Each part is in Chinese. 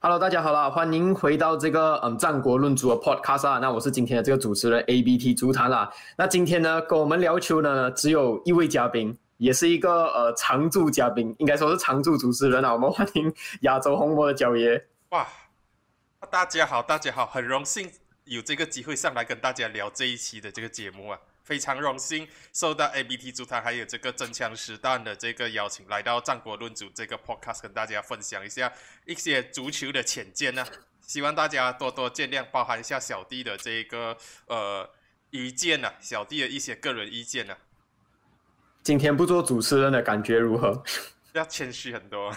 Hello，大家好啦，欢迎回到这个嗯战国论足的 Podcast 啊。那我是今天的这个主持人 ABT 足坛啦。那今天呢，跟我们聊球呢，只有一位嘉宾，也是一个呃常驻嘉宾，应该说是常驻主持人啊。我们欢迎亚洲红魔的角爷。哇，大家好，大家好，很荣幸有这个机会上来跟大家聊这一期的这个节目啊。非常荣幸受到 ABT 足坛还有这个真枪实弹的这个邀请，来到战国论足这个 podcast 跟大家分享一下一些足球的浅见呢。希望大家多多见谅，包含一下小弟的这个呃意见呢，小弟的一些个人意见呢。今天不做主持人的感觉如何？要谦虚很多，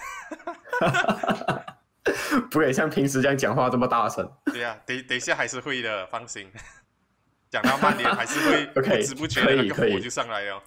不可以像平时这样讲话这么大声。对呀，等等一下还是会的，放心。讲到曼联还是会 不知不觉那个火就上来了。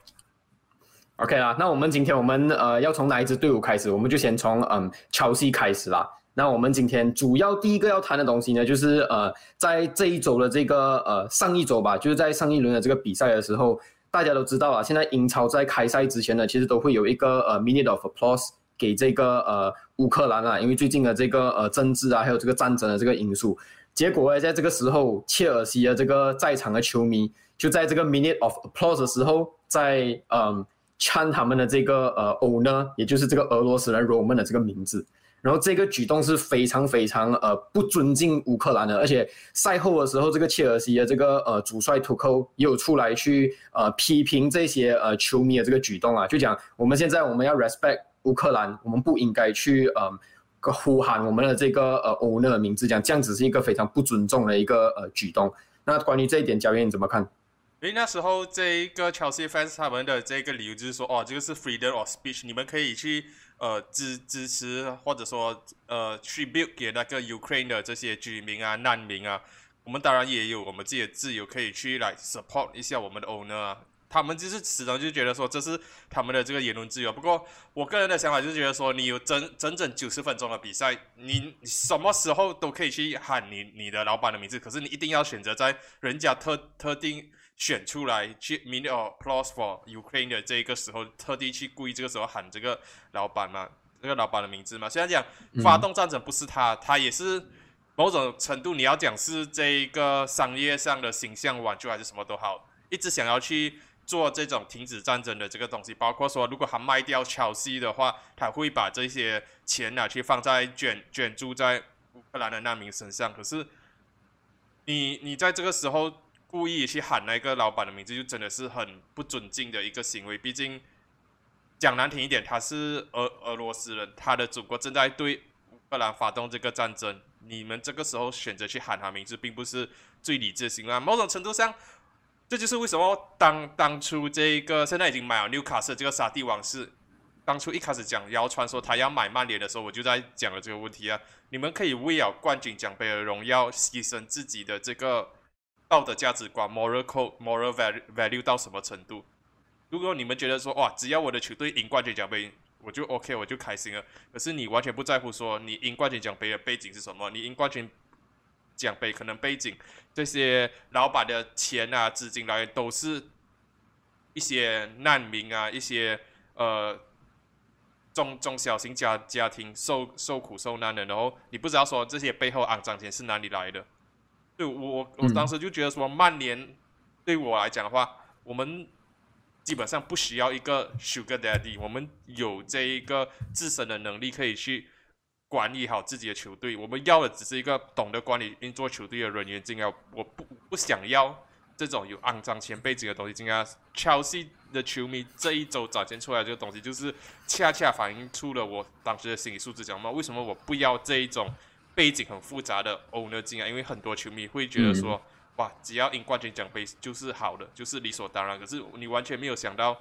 OK 啦，那我们今天我们呃要从哪一支队伍开始？我们就先从嗯乔西开始啦。那我们今天主要第一个要谈的东西呢，就是呃在这一周的这个呃上一周吧，就是在上一轮的这个比赛的时候，大家都知道啊，现在英超在开赛之前呢，其实都会有一个呃 minute of applause 给这个呃乌克兰啊，因为最近的这个呃政治啊，还有这个战争的这个因素。结果呢，在这个时候，切尔西的这个在场的球迷就在这个 minute of applause 的时候，在嗯唱他们的这个呃 owner，也就是这个俄罗斯人 Roman 的这个名字。然后这个举动是非常非常呃不尊敬乌克兰的。而且赛后的时候，这个切尔西的这个呃主帅图科也有出来去呃批评这些呃球迷的这个举动啊，就讲我们现在我们要 respect 乌克兰，我们不应该去嗯。呼喊我们的这个呃 owner 的名字，讲这样子是一个非常不尊重的一个呃举动。那关于这一点，教练你怎么看？诶那时候这一个 Chelsea fans 他们的这个理由就是说，哦，这个是 freedom of speech，你们可以去呃支支持或者说呃 tribute 给那个 Ukraine 的这些居民啊、难民啊。我们当然也有我们自己的自由，可以去来 support 一下我们的 owner 啊。他们就是始终就觉得说这是他们的这个言论自由。不过我个人的想法就是觉得说，你有整整整九十分钟的比赛，你什么时候都可以去喊你你的老板的名字，可是你一定要选择在人家特特定选出来去 minute applause for Ukraine 的这一个时候，特地去故意这个时候喊这个老板嘛，这个老板的名字嘛。虽然讲发动战争不是他，他也是某种程度你要讲是这一个商业上的形象挽救还是什么都好，一直想要去。做这种停止战争的这个东西，包括说，如果他卖掉乔西的话，他会把这些钱拿去放在卷卷住在乌克兰的难民身上。可是，你你在这个时候故意去喊那个老板的名字，就真的是很不尊敬的一个行为。毕竟讲难听一点，他是俄俄罗斯人，他的祖国正在对乌克兰发动这个战争，你们这个时候选择去喊他名字，并不是最理智的行为。某种程度上。这就是为什么当当初这个现在已经买了纽卡斯这个沙地王是当初一开始讲谣传说他要买曼联的时候，我就在讲了这个问题啊。你们可以为了冠军奖杯的荣耀牺牲自己的这个道德价值观 （moral code, moral value） 到什么程度？如果你们觉得说哇，只要我的球队赢冠军奖杯，我就 OK，我就开心了。可是你完全不在乎说你赢冠军奖杯的背景是什么？你赢冠军。奖杯可能背景，这些老板的钱啊，资金来源都是一些难民啊，一些呃中中小型家家庭受受苦受难的，然后你不知道说这些背后肮脏钱是哪里来的。对我我当时就觉得说，曼联对我来讲的话，我们基本上不需要一个 Sugar Daddy，我们有这一个自身的能力可以去。管理好自己的球队，我们要的只是一个懂得管理运作球队的人员。进来，我不不想要这种有肮脏钱背景的东西。进来，Chelsea 的球迷这一周展现出来这个东西，就是恰恰反映出了我当时的心理素质。讲嘛，为什么我不要这一种背景很复杂的 owner 进来？因为很多球迷会觉得说，哇，只要赢冠军奖杯就是好的，就是理所当然。可是你完全没有想到，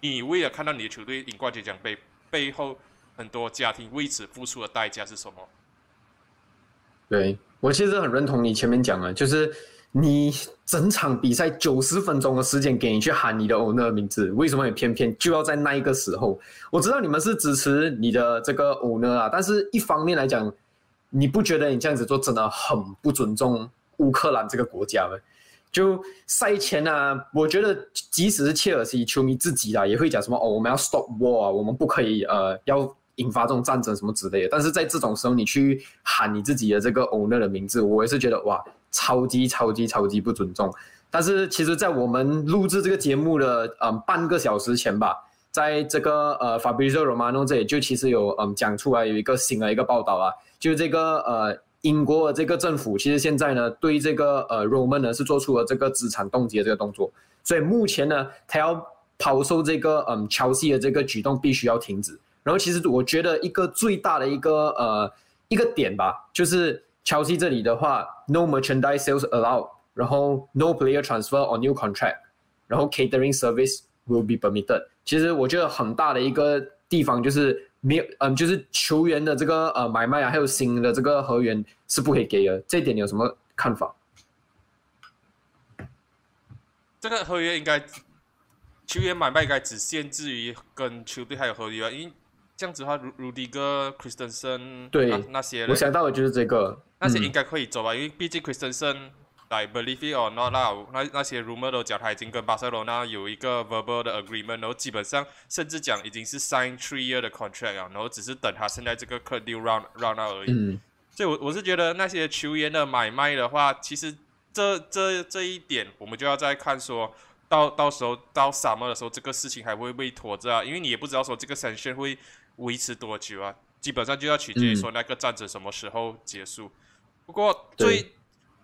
你为了看到你的球队赢冠军奖杯背后。很多家庭为此付出的代价是什么？对我其实很认同你前面讲的，就是你整场比赛九十分钟的时间给你去喊你的 owner 名字，为什么你偏偏就要在那一个时候？我知道你们是支持你的这个 owner 啊，但是一方面来讲，你不觉得你这样子做真的很不尊重乌克兰这个国家吗？就赛前啊，我觉得即使是切尔西球迷自己啊，也会讲什么哦，我们要 stop war，我们不可以呃要。引发这种战争什么之类的。但是在这种时候，你去喊你自己的这个 owner 的名字，我也是觉得哇，超级超级超级不尊重。但是其实，在我们录制这个节目的嗯半个小时前吧，在这个呃 Fabrizio Romano 这里就其实有嗯讲出来有一个新的一个报道啊，就是这个呃英国的这个政府其实现在呢对这个呃 Roman 呢是做出了这个资产冻结这个动作，所以目前呢他要抛售这个嗯乔西的这个举动必须要停止。然后其实我觉得一个最大的一个呃一个点吧，就是乔西这里的话，no merchandise sales allowed。然后 no player transfer or new contract，然后 catering service will be permitted。其实我觉得很大的一个地方就是没有，嗯，就是球员的这个呃买卖啊，还有新的这个合约是不可以给的。这一点你有什么看法？这个合约应该球员买卖应该只限制于跟球队还有合约，因为这样子的话，如如迪哥、Christensen 对那些，我想到的就是这个，那些应该可以走吧，因为毕竟 Christensen。来，believe it or not 啦，那那些 rumor 都讲他已经跟巴塞罗那有一个 verbal 的 agreement，然后基本上甚至讲已经是 sign three year 的 contract 啊，然后只是等他现在这个 c deal run run out 而已。嗯。所以，我我是觉得那些球员的买卖的话，其实这这这一点，我们就要再看说到到时候到 summer 的时候，这个事情还会不会拖着啊？因为你也不知道说这个 sanction 会维持多久啊，基本上就要取决于说那个战争什么时候结束。不过最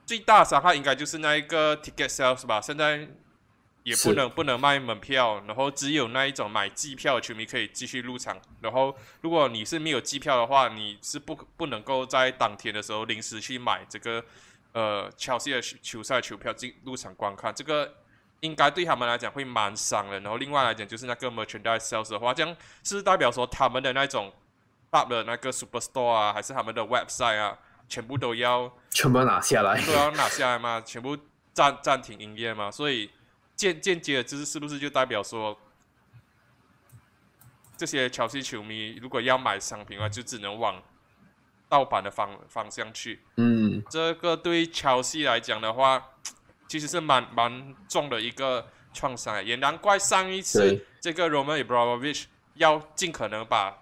最大伤害应该就是那一个 ticket sales 吧，现在也不能不能卖门票，然后只有那一种买机票的球迷可以继续入场。然后如果你是没有机票的话，你是不不能够在当天的时候临时去买这个呃切尔西的球赛球票进入场观看。这个应该对他们来讲会蛮伤的。然后另外来讲就是那个 merchandise sales 的话，这样是代表说他们的那种 up 的那个 superstore 啊，还是他们的 website 啊？全部都要全部拿下来，都要拿下来吗？全部暂暂停营业吗？所以间间接的就是是不是就代表说，这些乔西球迷如果要买商品的话，就只能往盗版的方方向去。嗯，这个对乔西来讲的话，其实是蛮蛮重的一个创伤。也难怪上一次这个 Roman Abramovich 要尽可能把。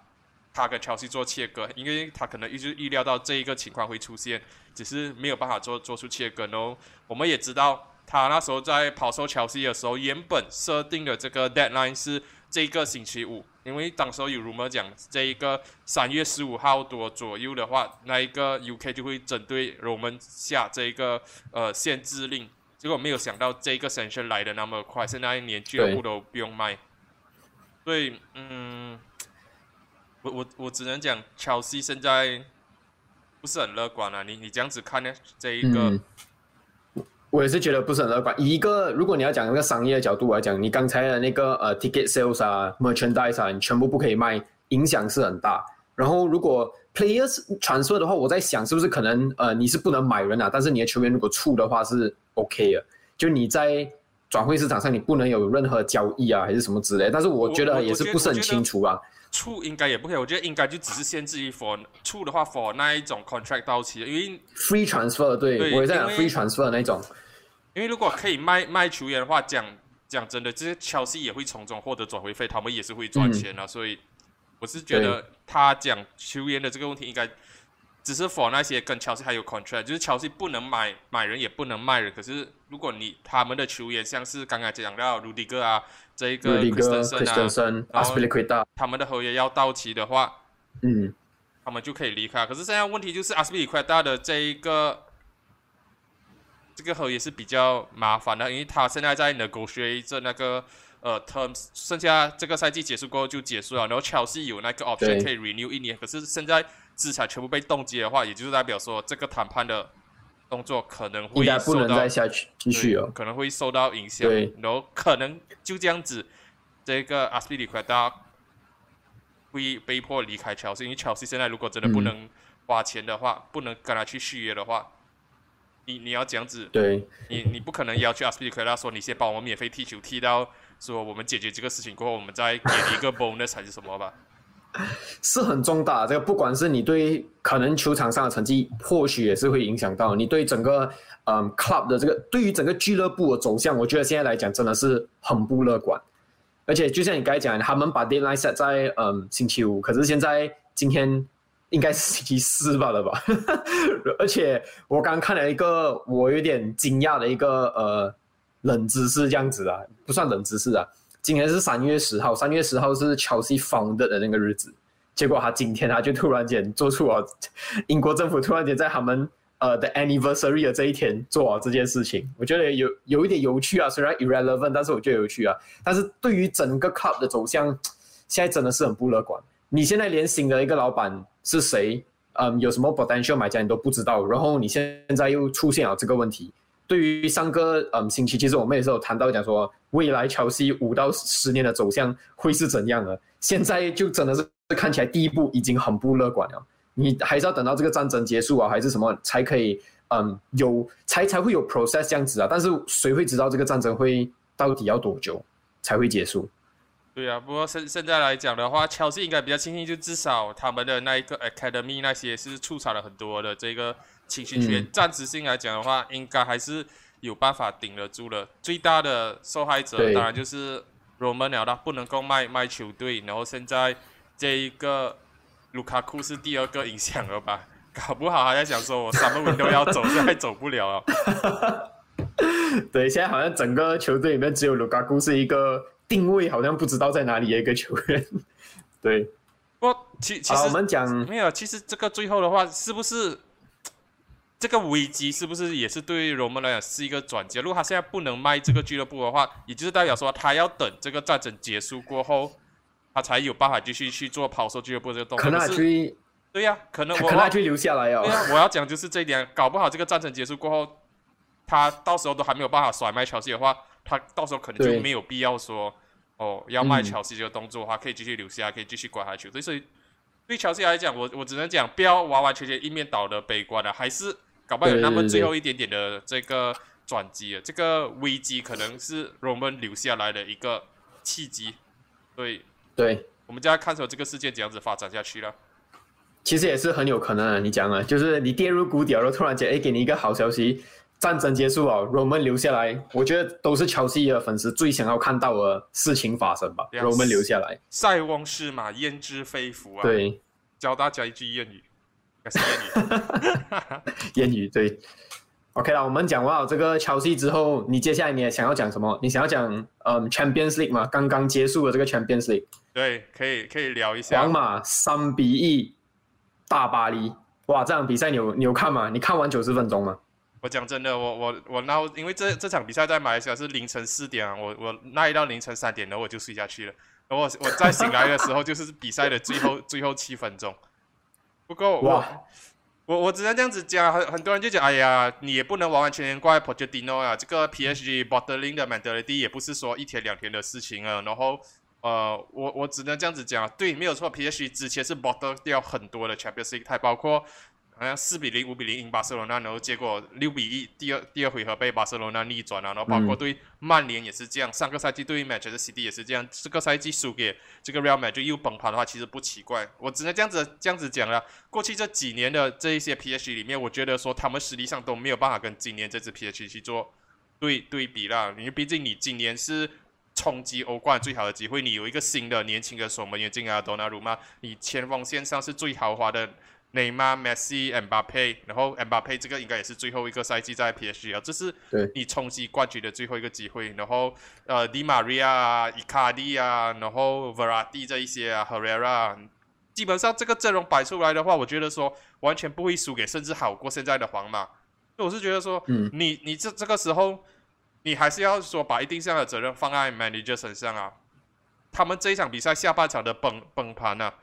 他跟乔西做切割，因为他可能一直预料到这一个情况会出现，只是没有办法做做出切割。然后我们也知道，他那时候在抛售乔西的时候，原本设定的这个 deadline 是这个星期五，因为当时候有 rumor 讲这一个三月十五号多左右的话，那一个 UK 就会针对我们下这一个呃限制令。结果没有想到这个 sanction 来的那么快，现在连俱乐部都不用卖。所以，嗯。我我我只能讲，乔西现在不是很乐观啊。你你这样子看呢？这一个，我也是觉得不是很乐观。一个，如果你要讲一个商业的角度来讲，你刚才的那个呃 ticket sales 啊，merchandise 啊，你全部不可以卖，影响是很大。然后如果 players transfer 的话，我在想是不是可能呃你是不能买人啊，但是你的球员如果出的话是 OK 啊。就你在转会市场上你不能有任何交易啊，还是什么之类。但是我觉得也是不是很清楚啊。处应该也不可以，我觉得应该就只是限制于 for 处的话 for 那一种 contract 到期，因为 free transfer 对，我也在讲 free transfer 那种。因为如果可以卖卖球员的话，讲讲真的，这些乔西也会从中获得转会费，他们也是会赚钱啊。所以我是觉得他讲球员的这个问题，应该只是 for 那些跟乔西还有 contract，就是乔西不能买买人，也不能卖人。可是如果你他们的球员像是刚刚讲到卢迪格啊。这一个 Christensen 啊，他们的合约要到期的话，嗯，他们就可以离开。可是现在问题就是阿斯皮利奎达的这一个这个合约是比较麻烦的，因为他现在在 negotiate 那个呃 terms，剩下这个赛季结束过后就结束了。然后乔西有那个 option 可以 renew 一年，可是现在资产全部被冻结的话，也就是代表说这个谈判的。动作可能会受到继续哦，可能会受到影响，对然后可能就这样子，这个阿斯皮利奎达会被迫离开乔西，因为乔西现在如果真的不能花钱的话，不能跟他去续约的话，你你要这样子，对，你你不可能要求阿斯皮里奎达说你先帮我们免费踢球踢到说我们解决这个事情过后，我们再给你一个 bonus 还是什么吧。是很重大，这个不管是你对可能球场上的成绩，或许也是会影响到你对整个嗯 club 的这个对于整个俱乐部的走向，我觉得现在来讲真的是很不乐观。而且就像你刚才讲，他们把 deadline set 在嗯星期五，可是现在今天应该是星期四吧了吧？而且我刚看了一个我有点惊讶的一个呃冷知识，这样子啊，不算冷知识啊。今天是三月十号，三月十号是乔西 founded 的那个日子。结果他今天他就突然间做出了英国政府突然间在他们呃的 anniversary 的这一天做了这件事情，我觉得有有一点有趣啊，虽然 irrelevant，但是我觉得有趣啊。但是对于整个 club 的走向，现在真的是很不乐观。你现在连新的一个老板是谁，嗯，有什么 potential 买家你都不知道，然后你现在又出现了这个问题。对于上个嗯星期，其实我们也是有谈到讲说，未来乔西五到十年的走向会是怎样的？现在就真的是看起来第一步已经很不乐观了。你还是要等到这个战争结束啊，还是什么才可以嗯有才才会有 process 这样子啊？但是谁会知道这个战争会到底要多久才会结束？对啊，不过现现在来讲的话，乔西应该比较庆幸，就至少他们的那一个 academy 那些是出产了很多的这个青训员，暂时性来讲的话，应该还是有办法顶得住的。最大的受害者当然就是 Roman 了，他不能够卖卖球队，然后现在这一个卢卡库是第二个影响了吧？搞不好还在想说，我什么文都要走，现在走不了。对，现在好像整个球队里面只有卢卡库是一个。定位好像不知道在哪里的一个球员，对。不，其其实我们讲没有。其实这个最后的话，是不是这个危机是不是也是对于罗曼来讲是一个转折？如果他现在不能卖这个俱乐部的话，也就是代表说他要等这个战争结束过后，他才有办法继续去做抛售俱乐部这个动作。可能去对呀，可能我可能去留下来哦。对呀，我要讲就是这一点，搞不好这个战争结束过后，他到时候都还没有办法甩卖乔西的话。他到时候可能就没有必要说哦，要卖乔西这个动作的话，可以继续留下，可以继续管下去。所以对乔西来讲，我我只能讲，不要完完全全一面倒的悲观啊，还是搞不好有那么最后一点点的这个转机这个危机可能是 Roman 留下来的一个契机。对，对，我们就要看出这个事件怎样子发展下去了。其实也是很有可能的，你讲啊，就是你跌入谷底了，突然间哎，给你一个好消息。战争结束了，Roman 留下来，我觉得都是乔西的粉丝最想要看到的事情发生吧。Roman 留下来，塞翁失马焉知非福啊！对，教大家一句谚语，是谚语。谚语对。OK 了，我们讲完了这个乔西之后，你接下来你也想要讲什么？你想要讲嗯 Champions League 吗？刚刚结束的这个 Champions League。对，可以可以聊一下。皇马三比一大巴黎，哇！这场比赛你有你有看吗？你看完九十分钟吗？我讲真的，我我我那因为这这场比赛在马来西亚是凌晨四点啊，我我那一到凌晨三点，然后我就睡下去了。然后我我再醒来的时候，就是比赛的最后最后七分钟。不过我我我只能这样子讲，很很多人就讲，哎呀，你也不能完完全全怪 Pochettino 啊，这个 PSG bottling 的 mentality 也不是说一天两天的事情啊。然后呃，我我只能这样子讲，对，没有错，PSG 之前是 bottle 掉很多的 Champions League，它包括。好像四比零、五比零赢巴塞罗那，然后结果六比一，第二第二回合被巴塞罗那逆转了。然后包括对曼联也是这样，上个赛季对于 Manchester City 也是这样，这个赛季输给这个 Real Madrid 又崩盘的话，其实不奇怪。我只能这样子这样子讲了。过去这几年的这一些 PSG 里面，我觉得说他们实力上都没有办法跟今年这支 PSG 去做对对比了。因为毕竟你今年是冲击欧冠最好的机会，你有一个新的年轻的守门员进啊，多纳鲁马，你前锋线上是最豪华的。内马尔、梅西、恩巴佩，然后恩巴佩这个应该也是最后一个赛季在 PSG 啊，这是你冲击冠军的最后一个机会。然后呃，迪玛利亚啊、伊卡迪啊，然后 Verratti 这一些啊，Herrera，基本上这个阵容摆出来的话，我觉得说完全不会输给，甚至好过现在的皇马。我是觉得说，你你这这个时候，你还是要说把一定项的责任放在 manager 身上啊。他们这一场比赛下半场的崩崩盘呢？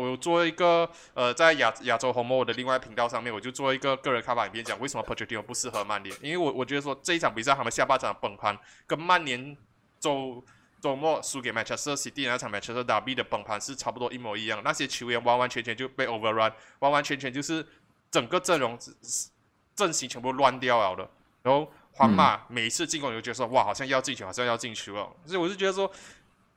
我我做一个呃，在亚亚洲红魔的另外频道上面，我就做一个个人看法影片，讲为什么 Pochettino 不适合曼联。因为我我觉得说这一场比赛他们下半场崩盘，跟曼联周周末输给 Manchester City 那场 Manchester W 的崩盘是差不多一模一样。那些球员完完全全就被 overrun，完完全全就是整个阵容阵型全部乱掉了的。然后皇马每一次进攻，你就觉得说哇，好像要进球，好像要进球哦。所以我是觉得说。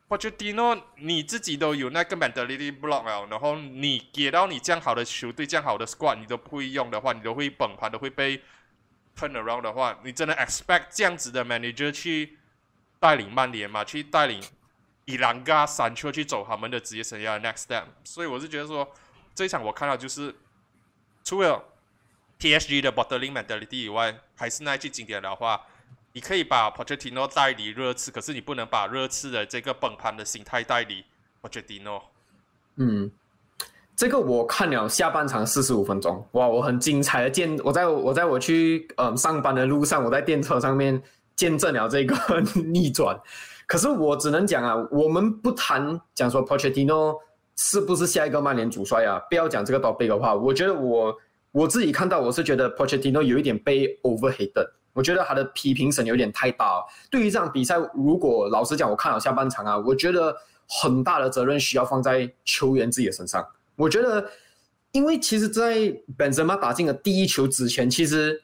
我觉得 Dino 你自己都有那个 mentality block 了，然后你给到你这样好的球队、这样好的 squad，你都不会用的话，你都会崩盘，都会被 turn around 的话，你真的 expect 这样子的 manager 去带领曼联嘛？去带领伊兰加、山丘去走他们的职业生涯 next step。所以我是觉得说，这一场我看到就是除了 PSG 的 bottling mentality 以外，还是那一句经典的话，你可以把 Pochettino 带离热刺，可是你不能把热刺的这个崩盘的心态带离 Pochettino。嗯。这个我看了下半场四十五分钟，哇，我很精彩的见，我在我在我去嗯上班的路上，我在电车上面见证了这个 逆转。可是我只能讲啊，我们不谈讲说 Pochettino 是不是下一个曼联主帅啊，不要讲这个 topic 的话，我觉得我我自己看到我是觉得 Pochettino 有一点被 overhated，我觉得他的批评声有点太大。对于这场比赛，如果老实讲，我看了下半场啊，我觉得很大的责任需要放在球员自己的身上。我觉得，因为其实，在本泽马打进了第一球之前，其实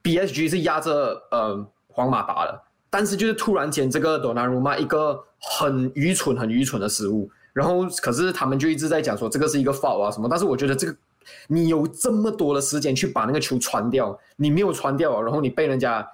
B S G 是压着呃皇马打的，但是就是突然间这个多纳鲁马一个很愚蠢、很愚蠢的失误，然后可是他们就一直在讲说这个是一个 foul 啊什么，但是我觉得这个你有这么多的时间去把那个球传掉，你没有传掉，然后你被人家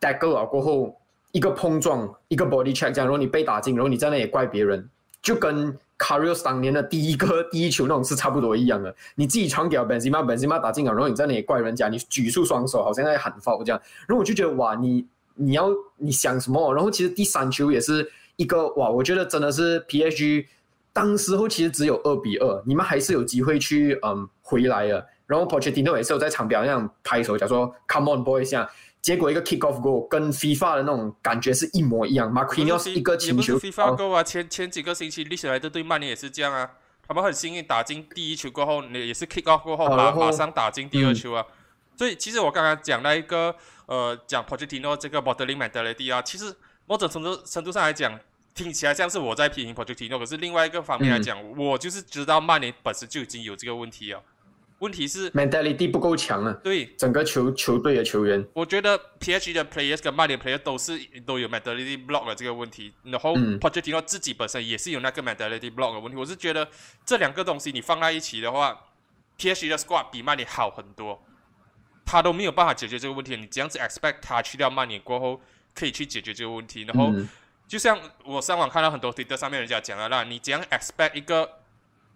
d a g 了过后一个碰撞一个 body check 这样，然后你被打进，然后你在那里怪别人，就跟。Carlos 当年的第一个第一球那种是差不多一样的，你自己传给 Benzema，Benzema 打进了，然后你在那里怪人家，你举出双手好像在喊 foul 这样，然后我就觉得哇，你你要你想什么？然后其实第三球也是一个哇，我觉得真的是 PSG 当时候其实只有二比二，你们还是有机会去嗯回来的。然后 Pochettino 也是有在场表那样拍手，讲说 Come on boys，像。结果一个 kick off goal 跟 FIFA 的那种感觉是一模一样。马奎诺是一个请球。FIFA goal 啊，前前几个星期历史来的对曼联也是这样啊。他们很幸运打进第一球过后，也是 kick off 过后马马上打进第二球啊。所以其实我刚刚讲那一个呃讲 Pochettino 这个 bottling mentality 啊，其实某种程度程度上来讲，听起来像是我在批评 Pochettino，可是另外一个方面来讲，我就是知道曼联本身就已经有这个问题啊。问题是 mentality 不够强了，对整个球球队的球员，我觉得 P H 的 players 跟曼联 players 都是都有 mentality block 的这个问题，然后 Pochettino 自己本身也是有那个 mentality block 的问题。我是觉得这两个东西你放在一起的话，P H 的 squad 比曼联好很多，他都没有办法解决这个问题。你这样子 expect 他去掉曼联过后可以去解决这个问题，然后就像我上网看到很多 Twitter 上面人家讲的那，你怎样 expect 一个。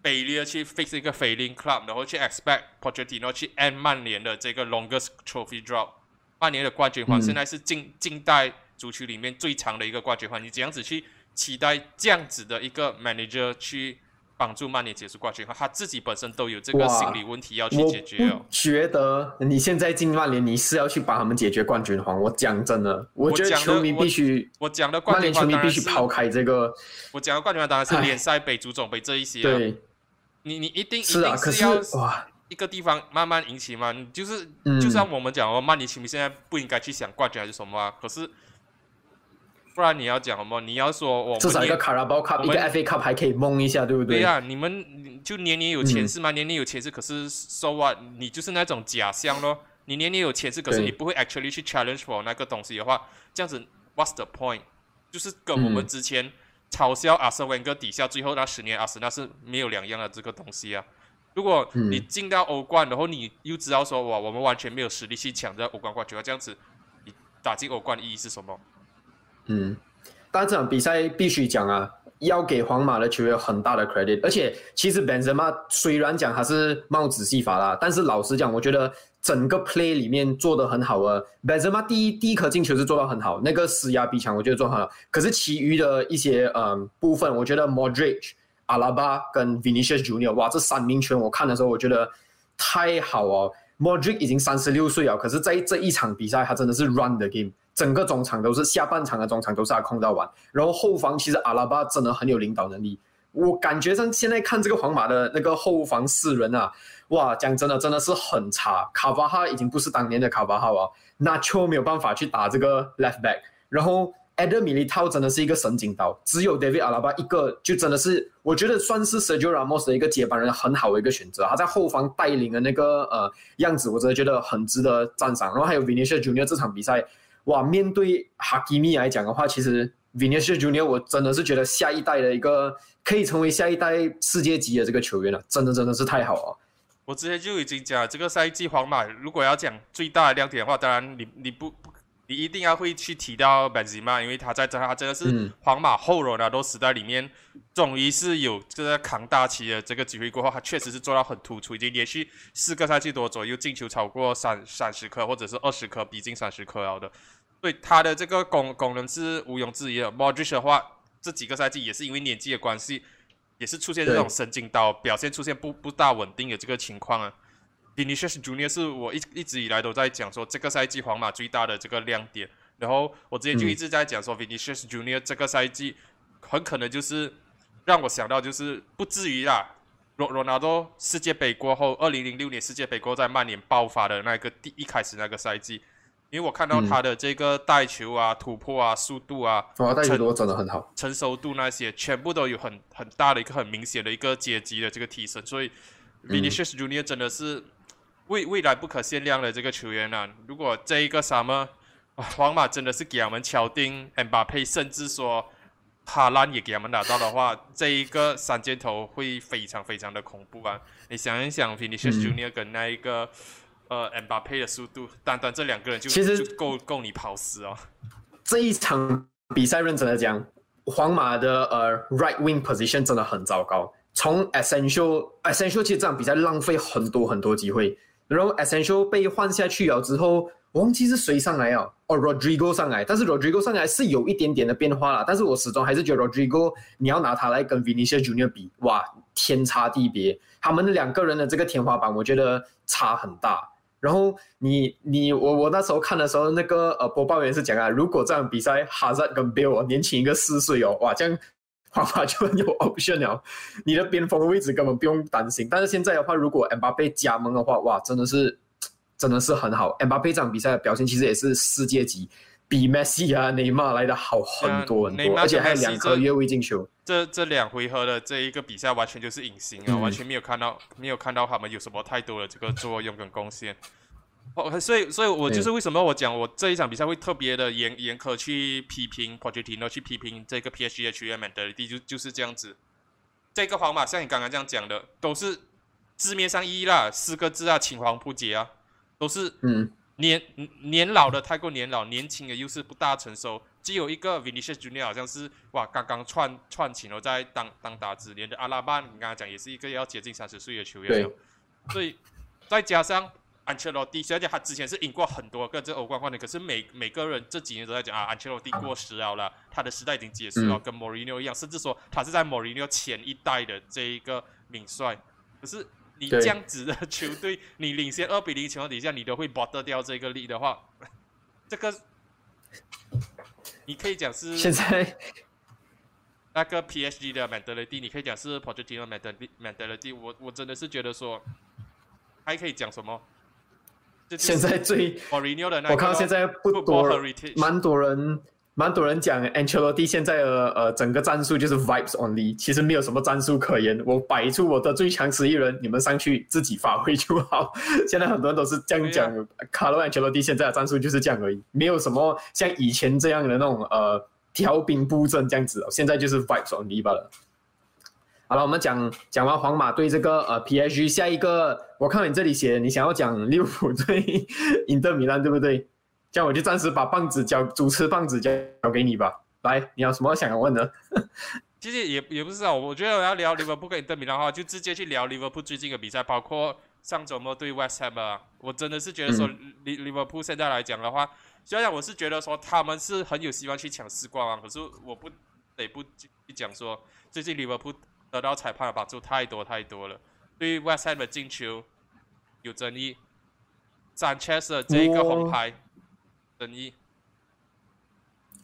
Bailey 去 fix 一个 failing club，然后去 expect Pochettino 去 end 曼联的这个 longest trophy drop。曼联的冠军环现在是近近代足球里面最长的一个冠军环。你怎样子去期待这样子的一个 manager 去帮助曼联结束冠军荒，他自己本身都有这个心理问题要去解决哦。觉得你现在进曼联，你是要去帮他们解决冠军荒？我讲真的，我觉得球迷必须，我讲的冠军球迷必须抛开这个。我讲的冠军荒当然是联赛杯、足总杯这一些。对。你你一定一定是要一个地方慢慢引起嘛？你就是就像我们讲哦，曼联球迷现在不应该去想冠军还是什么啊？可是不然你要讲什么？你要说我至少一个卡拉包 cup，一个 FA cup 还可以蒙一下，对不对？对呀，你们就年年有钱是吗？年年有钱是，可是 so what？你就是那种假象咯。你年年有钱是，可是你不会 actually 去 challenge for 那个东西的话，这样子 what's the point？就是跟我们之前。嘲笑阿森温格底下最后那十年阿森那是没有两样的这个东西啊！如果你进到欧冠，然后你又知道说哇，我们完全没有实力去抢这欧冠冠军，这样子你打进欧冠的意义是什么？嗯，但这场比赛必须讲啊，要给皇马的球员很大的 credit，而且其实本泽马虽然讲他是帽子戏法啦，但是老实讲，我觉得。整个 play 里面做的很好啊，Benzema 第一第一颗进球是做到很好，那个施压逼抢我觉得做好了。可是其余的一些嗯部分，我觉得 Modric、阿拉巴跟 Vinicius Junior，哇，这三名球员我看的时候我觉得太好哦。Modric 已经三十六岁了，可是在这一场比赛他真的是 run the game，整个中场都是下半场的中场都是他控到完，然后后防其实阿拉巴真的很有领导能力。我感觉上现在看这个皇马的那个后防四人啊。哇，讲真的，真的是很差。卡巴哈已经不是当年的卡巴哈了，那就没有办法去打这个 left back。然后 Eder Militao 真的是一个神经刀，只有 David Alaba 一个，就真的是我觉得算是 Sergio Ramos 的一个接班人，很好的一个选择。他在后方带领的那个呃样子，我真的觉得很值得赞赏。然后还有 Vinicius Junior 这场比赛，哇，面对哈基米来讲的话，其实 Vinicius Junior 我真的是觉得下一代的一个可以成为下一代世界级的这个球员了，真的真的是太好了。我之前就已经讲，这个赛季皇马如果要讲最大的亮点的话，当然你你不你一定要会去提到本泽马，因为他在这，他这个是皇马后罗纳多时代里面，终于是有这个扛大旗的这个机会过后，他确实是做到很突出，已经连续四个赛季多左右进球超过三三十颗或者是二十颗，逼近三十颗了的。对他的这个功功能是毋庸置疑的。Modric 的话，这几个赛季也是因为年纪的关系，也是出现这种神经刀，表现出现不不大稳定的这个情况啊。Vinicius Junior 是我一一直以来都在讲说这个赛季皇马最大的这个亮点，然后我之前就一直在讲说 Vinicius Junior 这个赛季很可能就是让我想到就是不至于啦，罗罗纳多世界杯过后，二零零六年世界杯过后在曼联爆发的那个第一开始那个赛季，因为我看到他的这个带球啊、突破啊、速度啊，哇，带球真的很好，成熟度那些全部都有很很大的一个很明显的一个阶级的这个提升，所以 Vinicius Junior 真的是。未未来不可限量的这个球员呢？如果这一个什么，皇马真的是给他们敲定 m 巴佩，甚至说哈兰也给他们拿到的话，这一个三箭头会非常非常的恐怖啊！你想一想，Vinicius Junior 跟那一个呃 m 巴佩的速度，单单这两个人就其实就够够你跑死哦。这一场比赛认真的讲，皇马的呃 right wing position 真的很糟糕。从 Essential Essential 其实这场比赛浪费很多很多机会。然后 Essential 被换下去了之后，忘记是谁上来啊？哦，Rodrigo 上来，但是 Rodrigo 上来是有一点点的变化了，但是我始终还是觉得 Rodrigo 你要拿他来跟 Vinicius Junior 比，哇，天差地别，他们两个人的这个天花板，我觉得差很大。然后你你我我那时候看的时候，那个呃播报员是讲啊，如果这场比赛 Hazard 跟 Bill 年轻一个四岁哦，哇，这样。皇马就很有 option 了，你的边锋的位置根本不用担心。但是现在的话，如果 M 巴佩加盟的话，哇，真的是真的是很好。M 巴佩这场比赛的表现其实也是世界级，比 Messi 啊、内马尔来的好很多很多，而且还有两颗越位进球。这这两回合的这一个比赛完全就是隐形啊，完全没有看到没有看到他们有什么太多的这个作用跟贡献。哦，所以，所以我就是为什么我讲我这一场比赛会特别的严严苛去批评 Pochettino，去批评这个 PSG 的球员们的地就就是这样子。这个皇马像你刚刚这样讲的，都是字面上意义啦，四个字啊，青黄不接啊，都是嗯年年老的太过年老，年轻的又是不大成熟。只有一个 Vinicius Junior 好像是哇刚刚串串起了在当当打之年的阿拉巴你刚刚讲也是一个要接近三十岁的球员，所以再加上。安切洛蒂，虽然讲他之前是赢过很多个这欧冠冠军，可是每每个人这几年都在讲啊，安切洛蒂过时了了，他的时代已经结束了，跟莫里诺一样，甚至说他是在莫里诺前一代的这一个领帅。可是你这样子的球队，你领先二比零情况底下，你都会 bot 掉这个力的话，这个你可以讲是现在那个 PSG 的 mentality，你可以讲是 Pochettino mentality，我我真的是觉得说还可以讲什么？现在最我看到现在不多，蛮多人，蛮多人讲 Ancelotti 现在的呃整个战术就是 vibes only，其实没有什么战术可言。我摆出我的最强十一人，你们上去自己发挥就好。现在很多人都是这样讲，卡罗 Ancelotti 现在的战术就是这样而已，没有什么像以前这样的那种呃调兵布阵这样子。现在就是 vibes only 罢了。好了，我们讲讲完皇马对这个呃 PSG，下一个我看你这里写，你想要讲利物浦对英德米兰，对不对？这样我就暂时把棒子交主持棒子交交给你吧。来，你有什么想要问的？其实也也不是啊，我觉得我要聊利物浦跟英德米兰的话，就直接去聊利物浦最近的比赛，包括上周末对 West Ham 啊。我真的是觉得说利利物浦现在来讲的话，虽然我是觉得说他们是很有希望去抢四冠啊，可是我不得不讲说最近利物浦。得到裁判的帮助太多太多了，对于 West Ham 的进球有争议，Sanchez 的这个红牌争议。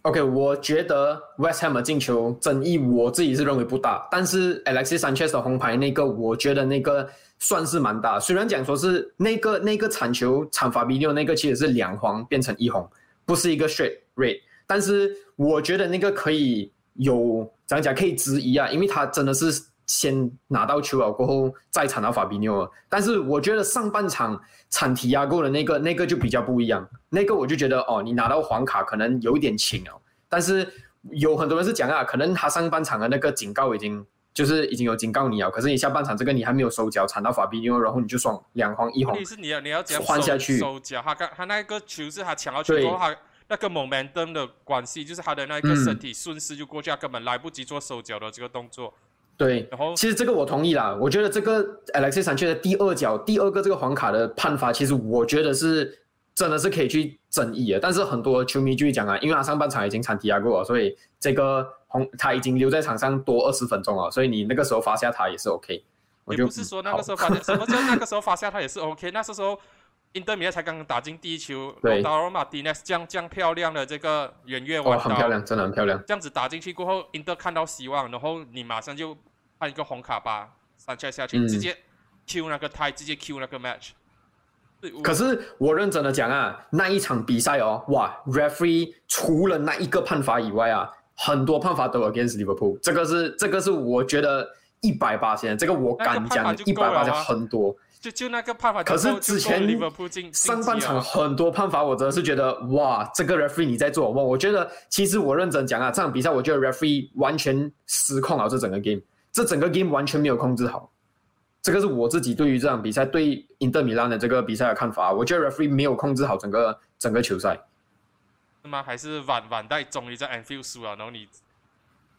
OK，我觉得 West Ham 的进球争议我自己是认为不大，但是 Alexis Sanchez 的红牌那个，我觉得那个算是蛮大。虽然讲说是那个那个铲球铲法比六那个其实是两黄变成一红，不是一个 straight red，但是我觉得那个可以有。这样讲可以质疑啊，因为他真的是先拿到球了过后再铲到法比纽尔。但是我觉得上半场铲提亚过的那个那个就比较不一样，那个我就觉得哦，你拿到黄卡可能有一点轻哦。但是有很多人是讲啊，可能他上半场的那个警告已经就是已经有警告你了，可是你下半场这个你还没有收脚铲到法比纽尔，然后你就双两黄一红。是你要你要换下去收脚，他刚他那个球是他抢到球后他那个 momentum 的关系，就是他的那个身体顺势就过去，他根本来不及做收脚的这个动作。对，然后其实这个我同意啦。我觉得这个 Alexis Sanchez 的第二脚第二个这个黄卡的判罚，其实我觉得是真的是可以去争议的。但是很多球迷就会讲啊，因为他上半场已经铲踢压过了，所以这个红他已经留在场上多二十分钟了，所以你那个时候罚下他也是 OK。我不是说那个时候罚下，什么叫那个时候罚下他也是 OK？那时候英德米亚才刚刚打进第一球，对达罗马蒂内斯这样这样漂亮的这个圆月哇，弯刀，很漂亮，真的很漂亮。这样子打进去过后，英德看到希望，然后你马上就按一个红卡吧三下下去，嗯直接 Q 那个 tie，直接 Q 那个 match。可是我认真的讲啊，那一场比赛哦，哇，referee 除了那一个判罚以外啊，很多判罚都 against Liverpool，这个是这个是我觉得一百八千，这个我敢讲一百八千很多。就就那个判罚，可是之前上半场很多判罚，我真的是觉得哇，这个 referee 你在做梦。我觉得其实我认真讲啊，这场比赛我觉得 referee 完全失控了这整个 game，这整个 game 完全没有控制好。这个是我自己对于这场比赛对英特米兰的这个比赛的看法。我觉得 referee 没有控制好整个整个球赛。是吗？还是晚晚代终于在 Anfield 输了，然后你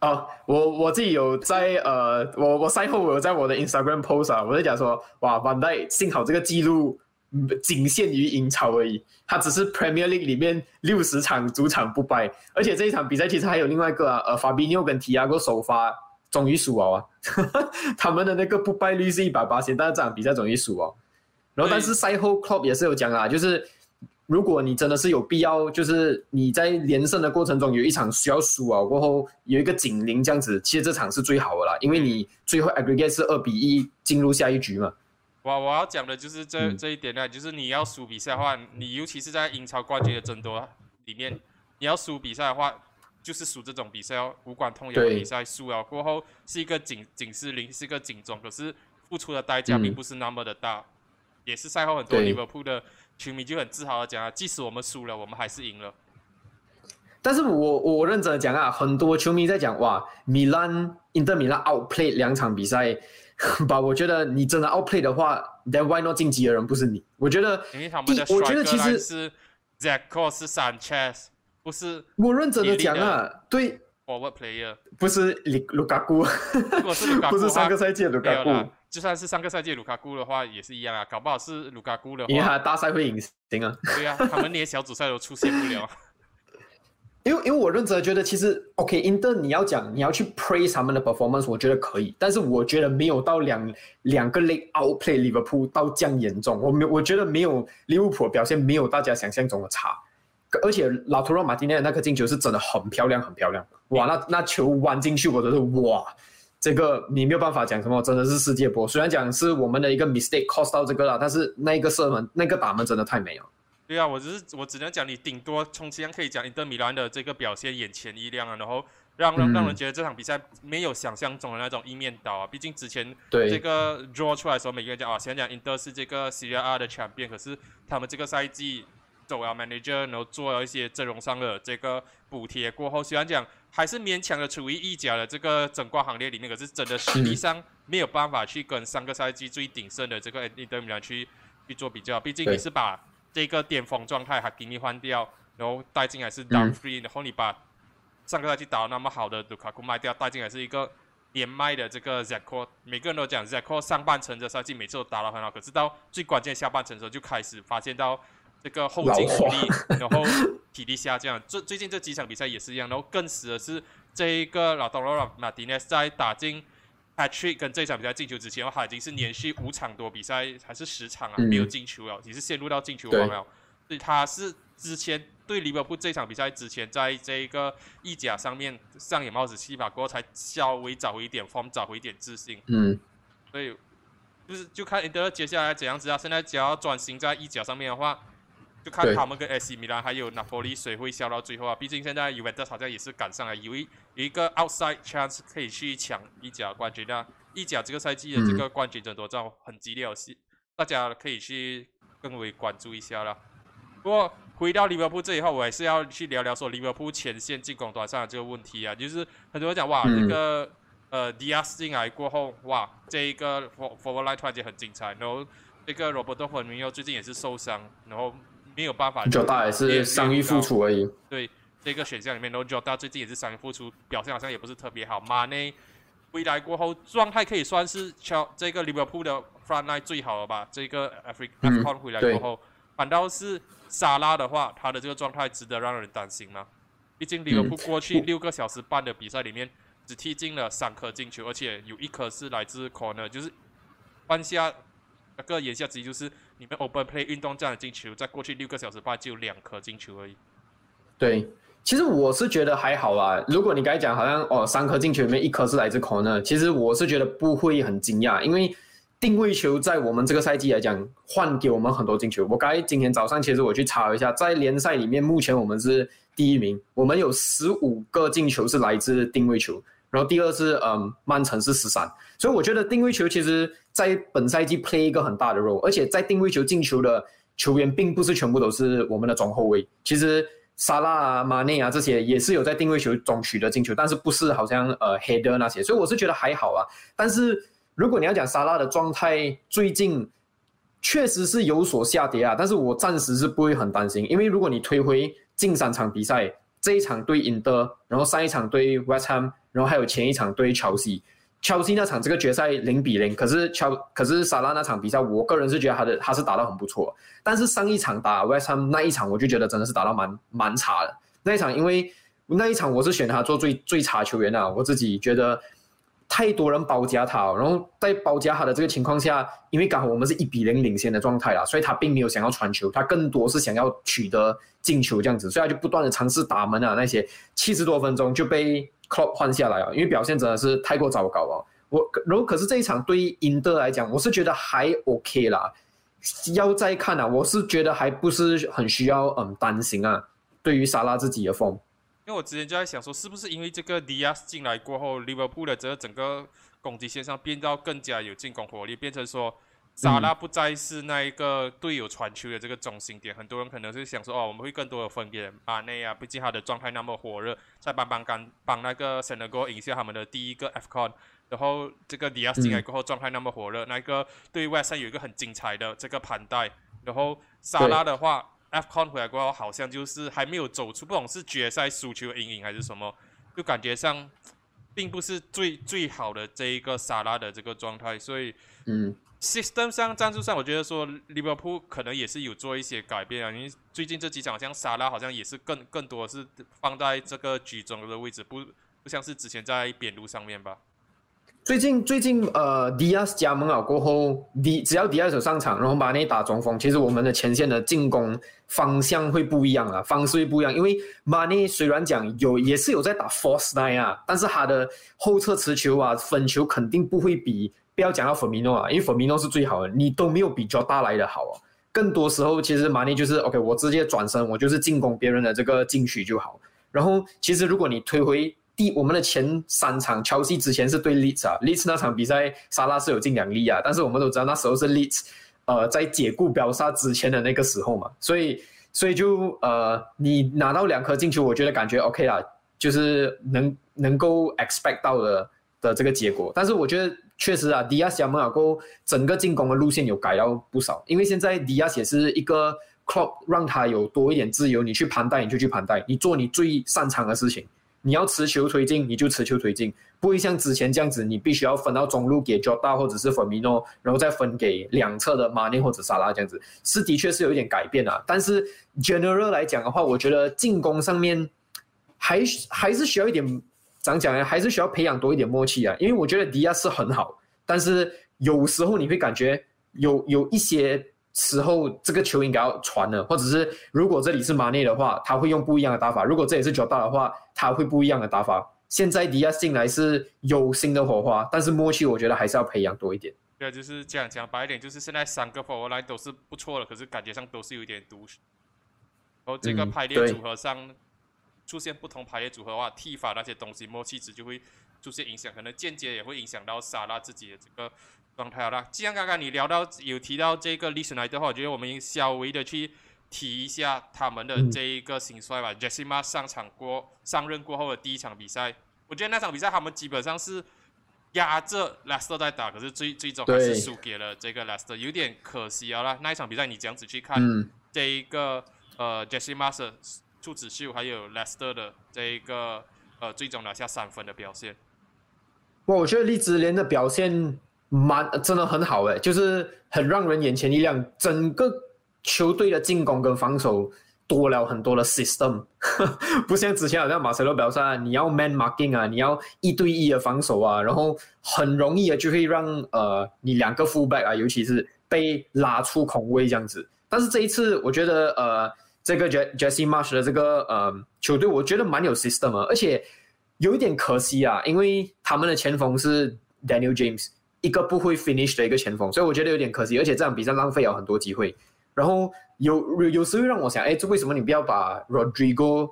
哦，我我自己有在 呃，我我赛后我有在我的 Instagram post 啊，我在讲说，哇，万代幸好这个记录嗯仅限于英超而已，他只是 Premier League 里面六十场主场不败，而且这一场比赛其实还有另外一个啊，呃，法比纽跟提亚戈首发终于输了啊，他们的那个不败率是一百八千，但是这场比赛终于输了，然后但是赛后 Klopp 也是有讲啊，就是。如果你真的是有必要，就是你在连胜的过程中有一场需要输啊，过后有一个警铃这样子，其实这场是最好的啦，因为你最后 aggregate 是二比一进入下一局嘛。我我要讲的就是这、嗯。这一点呢，就是你要输比赛的话，你尤其是在英超冠军的争夺里面，你要输比赛的话，就是输这种比赛哦，无关痛痒的比赛，输了过后是一个警警示铃，是一个警钟，可是付出的代价嗯。并不是那么的大，也是赛后很多对。利物浦的球迷就很自豪的讲啊，即使我们输了，我们还是赢了。但是我我认真的讲啊，很多球迷在讲哇，米兰、英特米兰 outplay 两场比赛，吧，我觉得你真的 outplay 的话，then why not 晋级的人不是你？我觉得因为他们的我觉得其实是 Zacko 是 Sanchez，不是我认真的讲啊，对，forward player。不是卢卢卡库，如果是卢卡库不是上个赛季的卢卡库，没有啦，就算是上个赛季卢卡库的话也是一样啊，搞不好是卢卡库的话，因为他大赛会隐形啊。对啊，他们连小组赛都出现不了。因为因为我认真的觉得，其实 OK，英特你要讲你要去 praise 他们的 performance，我觉得可以，但是我觉得没有到两两个 leg outplay Liverpool 到这样严重。我没我觉得没有利物浦的表现没有大家想象中的差，而且老图罗马丁内的那颗进球是真的很漂亮，很漂亮。哇，那那球弯进去，我都是哇，这个你没有办法讲什么，真的是世界波。虽然讲是我们的一个 mistake cost 到这个了，但是那个射门那个打门真的太美了。对啊，我只是我只能讲你顶多充其量可以讲，英德米兰的这个表现眼前一亮啊，然后让让嗯让人觉得这场比赛没有想象中的那种一面倒啊。毕竟之前对这个 draw 出来的时候，每个人讲啊，想讲英德是这个 C R 的 champion，可是他们这个赛季走了 manager，然后做了一些阵容上的这个补贴过后，虽然讲还是勉强的处于意甲的这个争冠行列里面，可是真的实力上没有办法去跟上个赛季最鼎盛的这个英德米兰去去做比较。毕竟你是把这个巅峰状态还给你换掉，然后带进来是嗯 down free，、然后你把上个赛季打的那么好的卢卡库卖掉，带进来是一个年迈的这个 Zacko，每个人都讲 Zacko 上半程的赛季每次都打得很好，可是到最关键下半程的时候就开始发现到这个后劲无力，然后体力下降。最最近这几场比赛也是一样，然后更死的是这一个老多罗马丁内斯在打进 Patrick 跟这场比赛进球之前，他已经是连续五场多比赛还是十场啊、嗯没有进球了，也是陷入到进球荒了。所以他是之前对利物浦这场比赛之前，在这个意甲上面上演帽子戏法过后，才稍微找回一点 form，找回一点自信。嗯，所以就是就看英德接下来怎样子啊。现在只要转型在意甲上面的话，就看他们跟 AC 米兰还有拿破利谁会笑到最后啊。毕竟现在 Juventus 好像也是赶上了，有一有一个 outside chance 可以去抢意甲冠军啊。意甲这个赛季的这个冠军争夺战很激烈哦，是大家可以去更为关注一下啦。不过回到利物浦这以后，我还是要去聊聊说利物浦前线进攻端上的这个问题啊，就是很多人讲哇，嗯这个呃迪亚斯进来过后，哇，这一个 for forward line 突然间很精彩，然后这个罗伯特芬明又最近也是受伤，然后没有办法。j o d a 也是伤愈复出而已。对，这个选项里面 j o d a 最近也是伤愈复出，表现好像也不是特别好。马内回来过后，状态可以算是乔这个 Liverpool 的 front line 最好了吧？这个 African 回来过后，反倒是萨拉的话，他的这个状态值得让人担心吗？毕竟利物浦过去六个小时半的比赛里面，只踢进了三颗进球，而且有一颗是来自 corner，就是换下那个言下之意就是你们 open play 运动这样的进球，在过去六个小时半就有两颗进球而已。对，其实我是觉得还好啦。如果你刚才讲好像哦三颗进球里面一颗是来自 corner，其实我是觉得不会很惊讶，因为定位球在我们这个赛季来讲换给我们很多进球。我刚才今天早上其实我去查了一下，在联赛里面目前我们是。第一名，我们有十五个进球是来自定位球，然后第二是嗯曼城是十三，所以我觉得定位球其实在本赛季 play 一个很大的 role，而且在定位球进球的球员并不是全部都是我们的中后卫，其实沙拉啊、马内啊这些也是有在定位球中取得进球，但是不是好像呃 header 那些，所以我是觉得还好啊。但是如果你要讲沙拉的状态最近确实是有所下跌啊，但是我暂时是不会很担心，因为如果你推回。近三场比赛，这一场对赢得，然后上一场对 West Ham，然后还有前一场对乔西。乔西那场这个决赛零比零，可是乔可是萨拉那场比赛，我个人是觉得他的他是打到很不错。但是上一场打 West Ham 那一场，我就觉得真的是打到蛮蛮差的。那一场因为那一场我是选他做最最差球员啊，我自己觉得。太多人包夹他，然后在包夹他的这个情况下，因为刚好我们是一比零领先的状态啦，所以他并没有想要传球，他更多是想要取得进球这样子，所以他就不断的尝试打门啊，那些七十多分钟就被 Klopp 换下来了，因为表现真的是太过糟糕了。我然后可是这一场对于英德来讲，我是觉得还 OK 啦，要再看啊，我是觉得还不是很需要嗯担心啊，对于沙拉自己的风。因为我之前就在想说，是不是因为这个迪亚斯进来过后，利物浦的这个整个攻击线上变到更加有进攻火力，变成说萨拉不再是那一个队友传球的这个中心点。很多人可能是想说，哦，我们会更多的分给马内啊，毕竟他的状态那么火热，在帮帮干帮那个塞内加赢下他们的第一个 F con。然后这个迪亚斯进来过后，状态那么火热，那个对外赛有一个很精彩的这个盘带。然后萨拉的话。F con 回来过后，好像就是还没有走出，不懂是决赛输球阴影还是什么，就感觉上并不是最最好的这一个沙拉的这个状态，所以嗯，system 上战术上，我觉得说利物浦可能也是有做一些改变啊，因为最近这几场像沙拉好像也是更更多是放在这个居中的位置，不不像是之前在边路上面吧。最近最近呃，迪亚斯加盟了过后，迪只要迪亚斯上场，然后马内打中锋，其实我们的前线的进攻方向会不一样啊，方式会不一样。因为马内虽然讲有也是有在打 force nine 啊，但是他的后撤持球啊、分球肯定不会比不要讲到粉米诺啊，因为粉米诺是最好的，你都没有比 j 大来的好啊。更多时候其实马内就是 OK，我直接转身，我就是进攻别人的这个禁区就好。然后其实如果你推回。第我们的前三场，乔西之前是对 Leeds 啊，Leeds 那场比赛沙拉是有进两粒啊，但是我们都知道那时候是 Leeds，呃，在解雇表沙之前的那个时候嘛，所以所以就呃，你拿到两颗进球，我觉得感觉 OK 啦，就是能能够 expect 到的的这个结果，但是我觉得确实啊，迪亚斯加盟尔过整个进攻的路线有改到不少，因为现在迪亚斯也是一个 club 让他有多一点自由，你去盘带你就去盘带，你做你最擅长的事情。你要持球推进，你就持球推进，不会像之前这样子，你必须要分到中路给 Jota 或者是粉米诺，然后再分给两侧的马内或者萨拉这样子，是的确是有一点改变啊。但是 general 来讲的话，我觉得进攻上面还还是需要一点，怎讲呢？还是需要培养多一点默契啊。因为我觉得迪亚是很好，但是有时候你会感觉有有一些。时候这个球应该要传了，或者是如果这里是马内的话，他会用不一样的打法；如果这里是 j 大的话，他会不一样的打法。现在迪亚进来是有新的火花，但是默契我觉得还是要培养多一点。对，就是这样讲白一点，就是现在三个 forward line 都是不错的，可是感觉上都是有点独。然后这个排列组合上出现不同排列组合的话，踢法那些东西默契值就会出现影响，可能间接也会影响到萨拉自己的这个。状态好了，既然刚刚你聊到有提到这个历史来的话，我觉得我们稍微的去提一下他们的这一个兴衰吧。Jessima 上场过上任过后的第一场比赛，我觉得那场比赛他们基本上是压着 Leicester 在打，可是最最终还是输给了这个 Leicester，有点可惜啊啦。那一场比赛你这样子去看，这一个呃 Jesse Master 朱子秀还有 Lester 的这一个呃最终拿下三分的表现。哇，我觉得荔枝莲的表现蛮真的很好诶，就是很让人眼前一亮，整个球队的进攻跟防守。多了很多的 system，不像之前好像马塞洛表示啊，你要 man marking 啊，你要一对一的防守啊，然后很容易的就会让呃你两个 fullback 啊，尤其是被拉出空位这样子。但是这一次我觉得呃这个 Jesse Marsh 的这个呃球队，我觉得蛮有 system 啊，而且有一点可惜啊，因为他们的前锋是 Daniel James，一个不会 finish 的一个前锋，所以我觉得有点可惜，而且这场比赛浪费了很多机会，然后。有有时会让我想，哎，这为什么你不要把 Rodrigo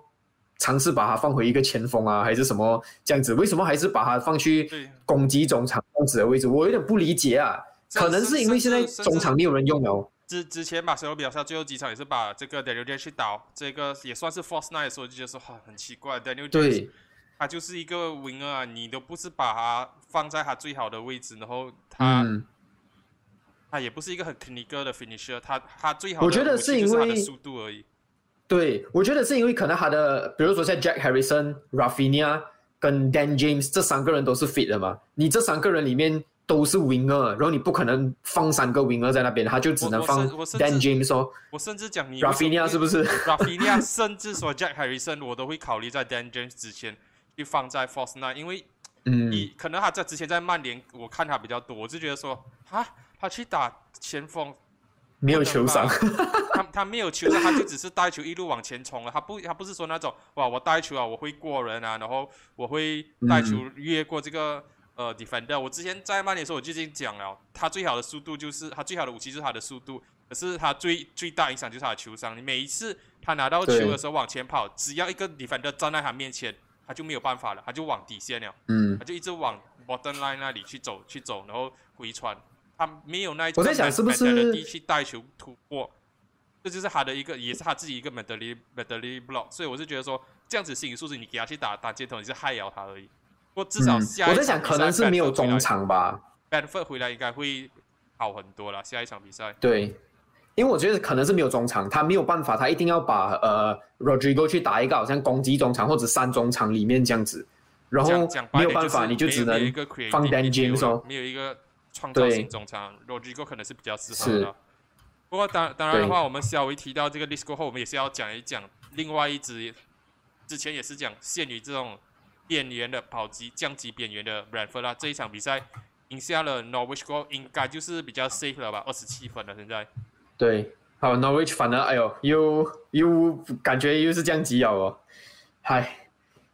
尝试把他放回一个前锋啊，还是什么这样子？为什么还是把他放去攻击中场这样子的位置？我有点不理解啊。可能是因为现在中场没有人用了。之之前马塞罗表示最后几场也是把这个 Daniel James 去倒，这个也算是 Force Nine 的时候就觉得说很奇怪，Daniel James 他就是一个 winner，啊，你都不是把他放在他最好的位置，然后他。他也不是一个很 c l i n i 的 finisher，他他最好我觉得是因为速度而已。对，我觉得是因为可能他的，比如说像 Jack Harrison、Rafinha 跟 Dan James 这三个人都是 fit 的嘛，你这三个人里面都是 winger，然后你不可能放三个 winger 在那边，他就只能放 Dan James 说。我甚至讲你 Rafinha 是不是？Rafinha 甚至说 Jack Harrison 我都会考虑在 Dan James 之前去放在 Force Nine，因为嗯，你可能他在之前在曼联我看他比较多，我就觉得说啊。他去打前锋，没有球商。他他没有球商，他就只是带球一路往前冲了。他不他不是说那种哇，我带球啊，我会过人啊，然后我会带球越过这个呃 defender。我之前在曼联的时候，我就已经讲了，他最好的速度就是他最好的武器就是他的速度，可是他最最大影响就是他的球商。你每一次他拿到球的时候往前跑，只要一个 defender 站在他面前，他就没有办法了，他就往底线了。嗯，他就一直往 bottom line 那里去走去走，然后回传。他没有那一种在想是不是去带球突破，这就是他的一个，也是他自己一个 mentally mentally block。所以我是觉得说，这样子心理素质，你给他去打打街头，你是害了他而已。不过至少下我在想，可能是没有中场吧。Benford 回来应该会好很多了。下一场比赛，对，因为我觉得可能是没有中场，他没有办法，他一定要把呃 Rodrigo 去打一个好像攻击中场或者三中场里面这样子，然后没有办法，你就只能放 Dan James 没有一个。创造性中场，Rodrigo 可能是比较适合的。不过当当然的话，我们稍微提到这个 List 过后，我们也是要讲一讲另外一支，之前也是讲限于这种边缘的跑级降级边缘的 Bradford 啦。这一场比赛赢下了 Norwich 过后，应该就是比较 safe 了吧？二十七分了，现在。对，好 Norwich 反而哎呦，又又感觉又是降级了哦，嗨。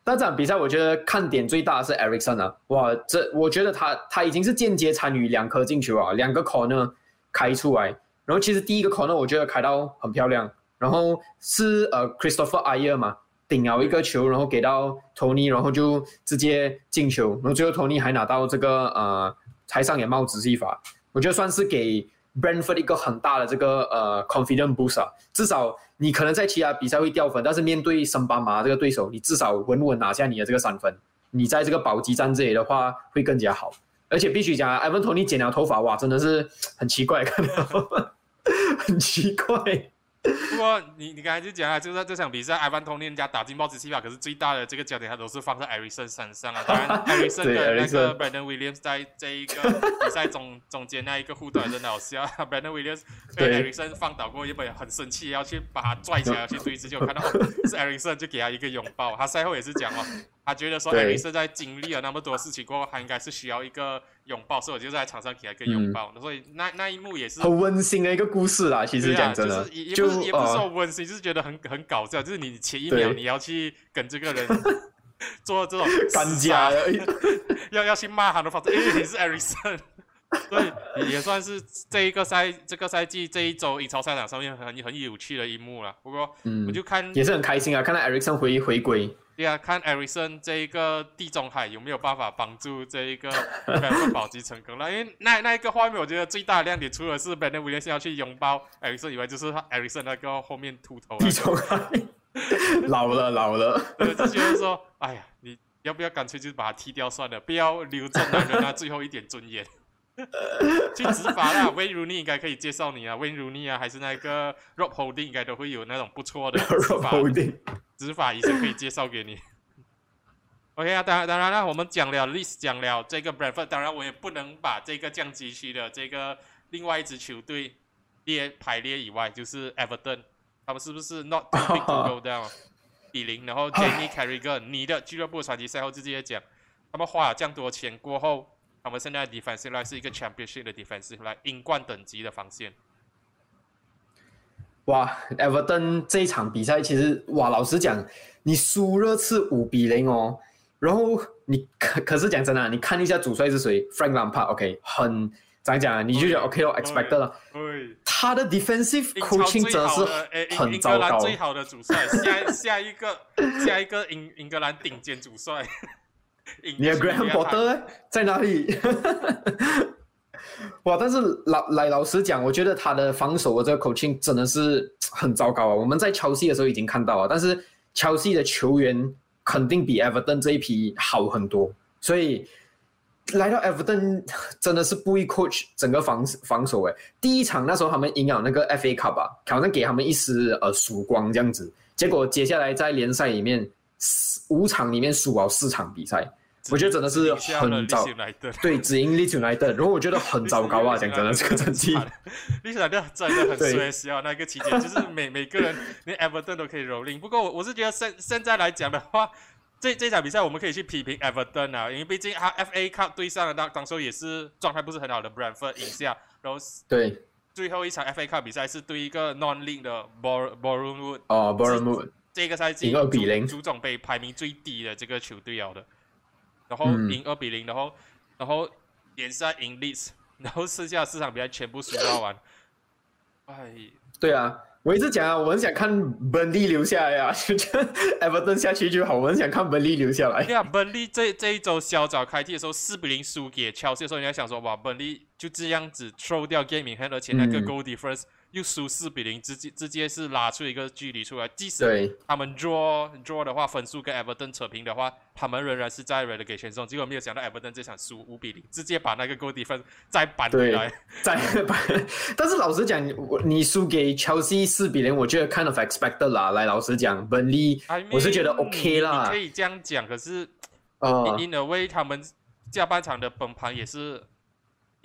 那这场比赛我觉得看点最大的是 Ericsson 啊，哇，这我觉得他他已经是间接参与两颗进球啊，两个 corner 开出来，然后其实第一个 corner 我觉得开到很漂亮，然后是呃 Christopher Ayer 嘛顶了一个球，然后给到 Tony，然后就直接进球，然后最后 Tony 还拿到这个呃台上也帽子戏法，我觉得算是给 Brentford 一个很大的这个呃 confidence boost 啊，至少。你可能在其他比赛会掉分，但是面对森巴马这个对手，你至少稳稳拿下你的这个三分。你在这个保级战这里的话会更加好，而且必须讲，埃文托尼剪了头发，哇，真的是很奇怪，看到 很奇怪。不过你你刚才就讲啊，就是在这场比赛，埃文托尼人家打进帽子戏法，可是最大的这个焦点他都是放在艾瑞森身上啊。当然，艾瑞森的那个 Brandon Williams 在这一个比赛中 中间那一个互动真的好笑，Brandon Williams 被艾瑞森放倒过，原本很生气，要去把他拽起来要去追击，就看到是艾瑞森就给他一个拥抱。他赛后也是讲哦。他觉得说艾瑞森在经历了那么多事情过后，他应该是需要一个拥抱，所以我就在场上给他一个拥抱。所以那那一幕也是很温馨的一个故事啦。其实讲真的，也也不是也不是说温馨，就是觉得很很搞笑。就是你前一秒你要去跟这个人 做这种干架，要要去骂他的话，因为你是艾瑞森，所以也算是这一个赛这个赛季这一周英超赛场上面很很有趣的一幕了。不过，我就看也是很开心啊，看到艾瑞森回回归。对啊，看艾瑞森这一个地中海有没有办法帮助这一个 保级成功了。因为那那一个画面，我觉得最大的亮点，除了是 Ben 威廉斯要去拥抱艾瑞森以外，就是他艾瑞森那个后面秃头。地中海老了老了，就觉得说，哎呀，你要不要干脆就把他踢掉算了，不要留着男人他 最后一点尊严。去执法啦。威如尼应该可以介绍你啊，威如尼啊，还是那个 Rob Holding 应该都会有那种不错的 执法执法医生可以介绍给你。OK 啊，当然当然了，我们讲了 list，讲了这个 Bradford，当然我也不能把这个降级区的这个另外一支球队列排列以外，就是 Everton，他们是不是 not too big to go down？比零，然后 Jamie Carragher，你的俱乐部传奇赛后就直接讲，他们花了这样多钱过后，他们现在 defensive line 是一个 championship 的 defensive line，英冠等级的防线。哇，Everton 这一场比赛其实哇，老实讲，你输了是五比零哦。然后你可可是讲真的，你看一下主帅是谁，Frank Lampard，OK，很怎样讲啊？你就觉得 OK 哦，expected 了。对。他的 defensive coaching 真是很糟糕。最好的主帅，下下一个下一个英英格兰顶尖主帅。你的 Graham Potter 在哪里？哇！但是老来老实讲，我觉得他的防守的这个 coaching 真的是很糟糕啊。我们在乔西的时候已经看到了，但是乔西的球员。肯定比 Everton 这一批好很多，所以来到 Everton 真的是不易 coach 整个防防守诶。第一场那时候他们赢了那个 FA Cup 吧，好像给他们一丝呃曙光这样子。结果接下来在联赛里面五场里面输了四场比赛，我觉得真的是很糟。对，只赢利兹来的，然后我觉得很糟糕啊，讲真的这个成绩。利兹来的真的很衰小，那个期间就是每每个人连 Everton 都可以蹂躏。不过我我是觉得现现在来讲的话。这这场比赛我们可以去批评 Everton 啊，因为毕竟他 FA Cup 对上了当当时候也是状态不是很好的 Brentford 赢下，然后对最后一场 FA Cup 比赛是对一个 Non-League 的 Bor Boreham 哦 Boreham 这个赛季赢二比零，足总杯排名最低的这个球队要的，然后赢二比零，然后然后联赛赢 Leeds，然后剩下四场比赛全部输掉完，哎，对啊。我一直讲啊，我很想看本利留下来啊，就这 Everton 下去就好。我很想看本利留下来。对啊，本利这这一周小早开踢的时候四比零输给切尔西的时候，人家想说哇，本利就这样子 throw 掉 gaming，而且那个 goal difference。又输四比零，直接直接是拉出一个距离出来。即使他们 draw draw 的话，分数跟 Everton 扯平的话，他们仍然是在 relegation 中。结果没有想到 Everton 这场输五比零，直接把那个 goal difference 再扳回来。再 扳。但是老实讲，我你输给 Chelsea 四比零，我觉得 kind of expected 啦。来，老实讲，本利我是觉得 OK 啦。你可以这样讲，可是呃，in a way 他们下半场的崩盘也是。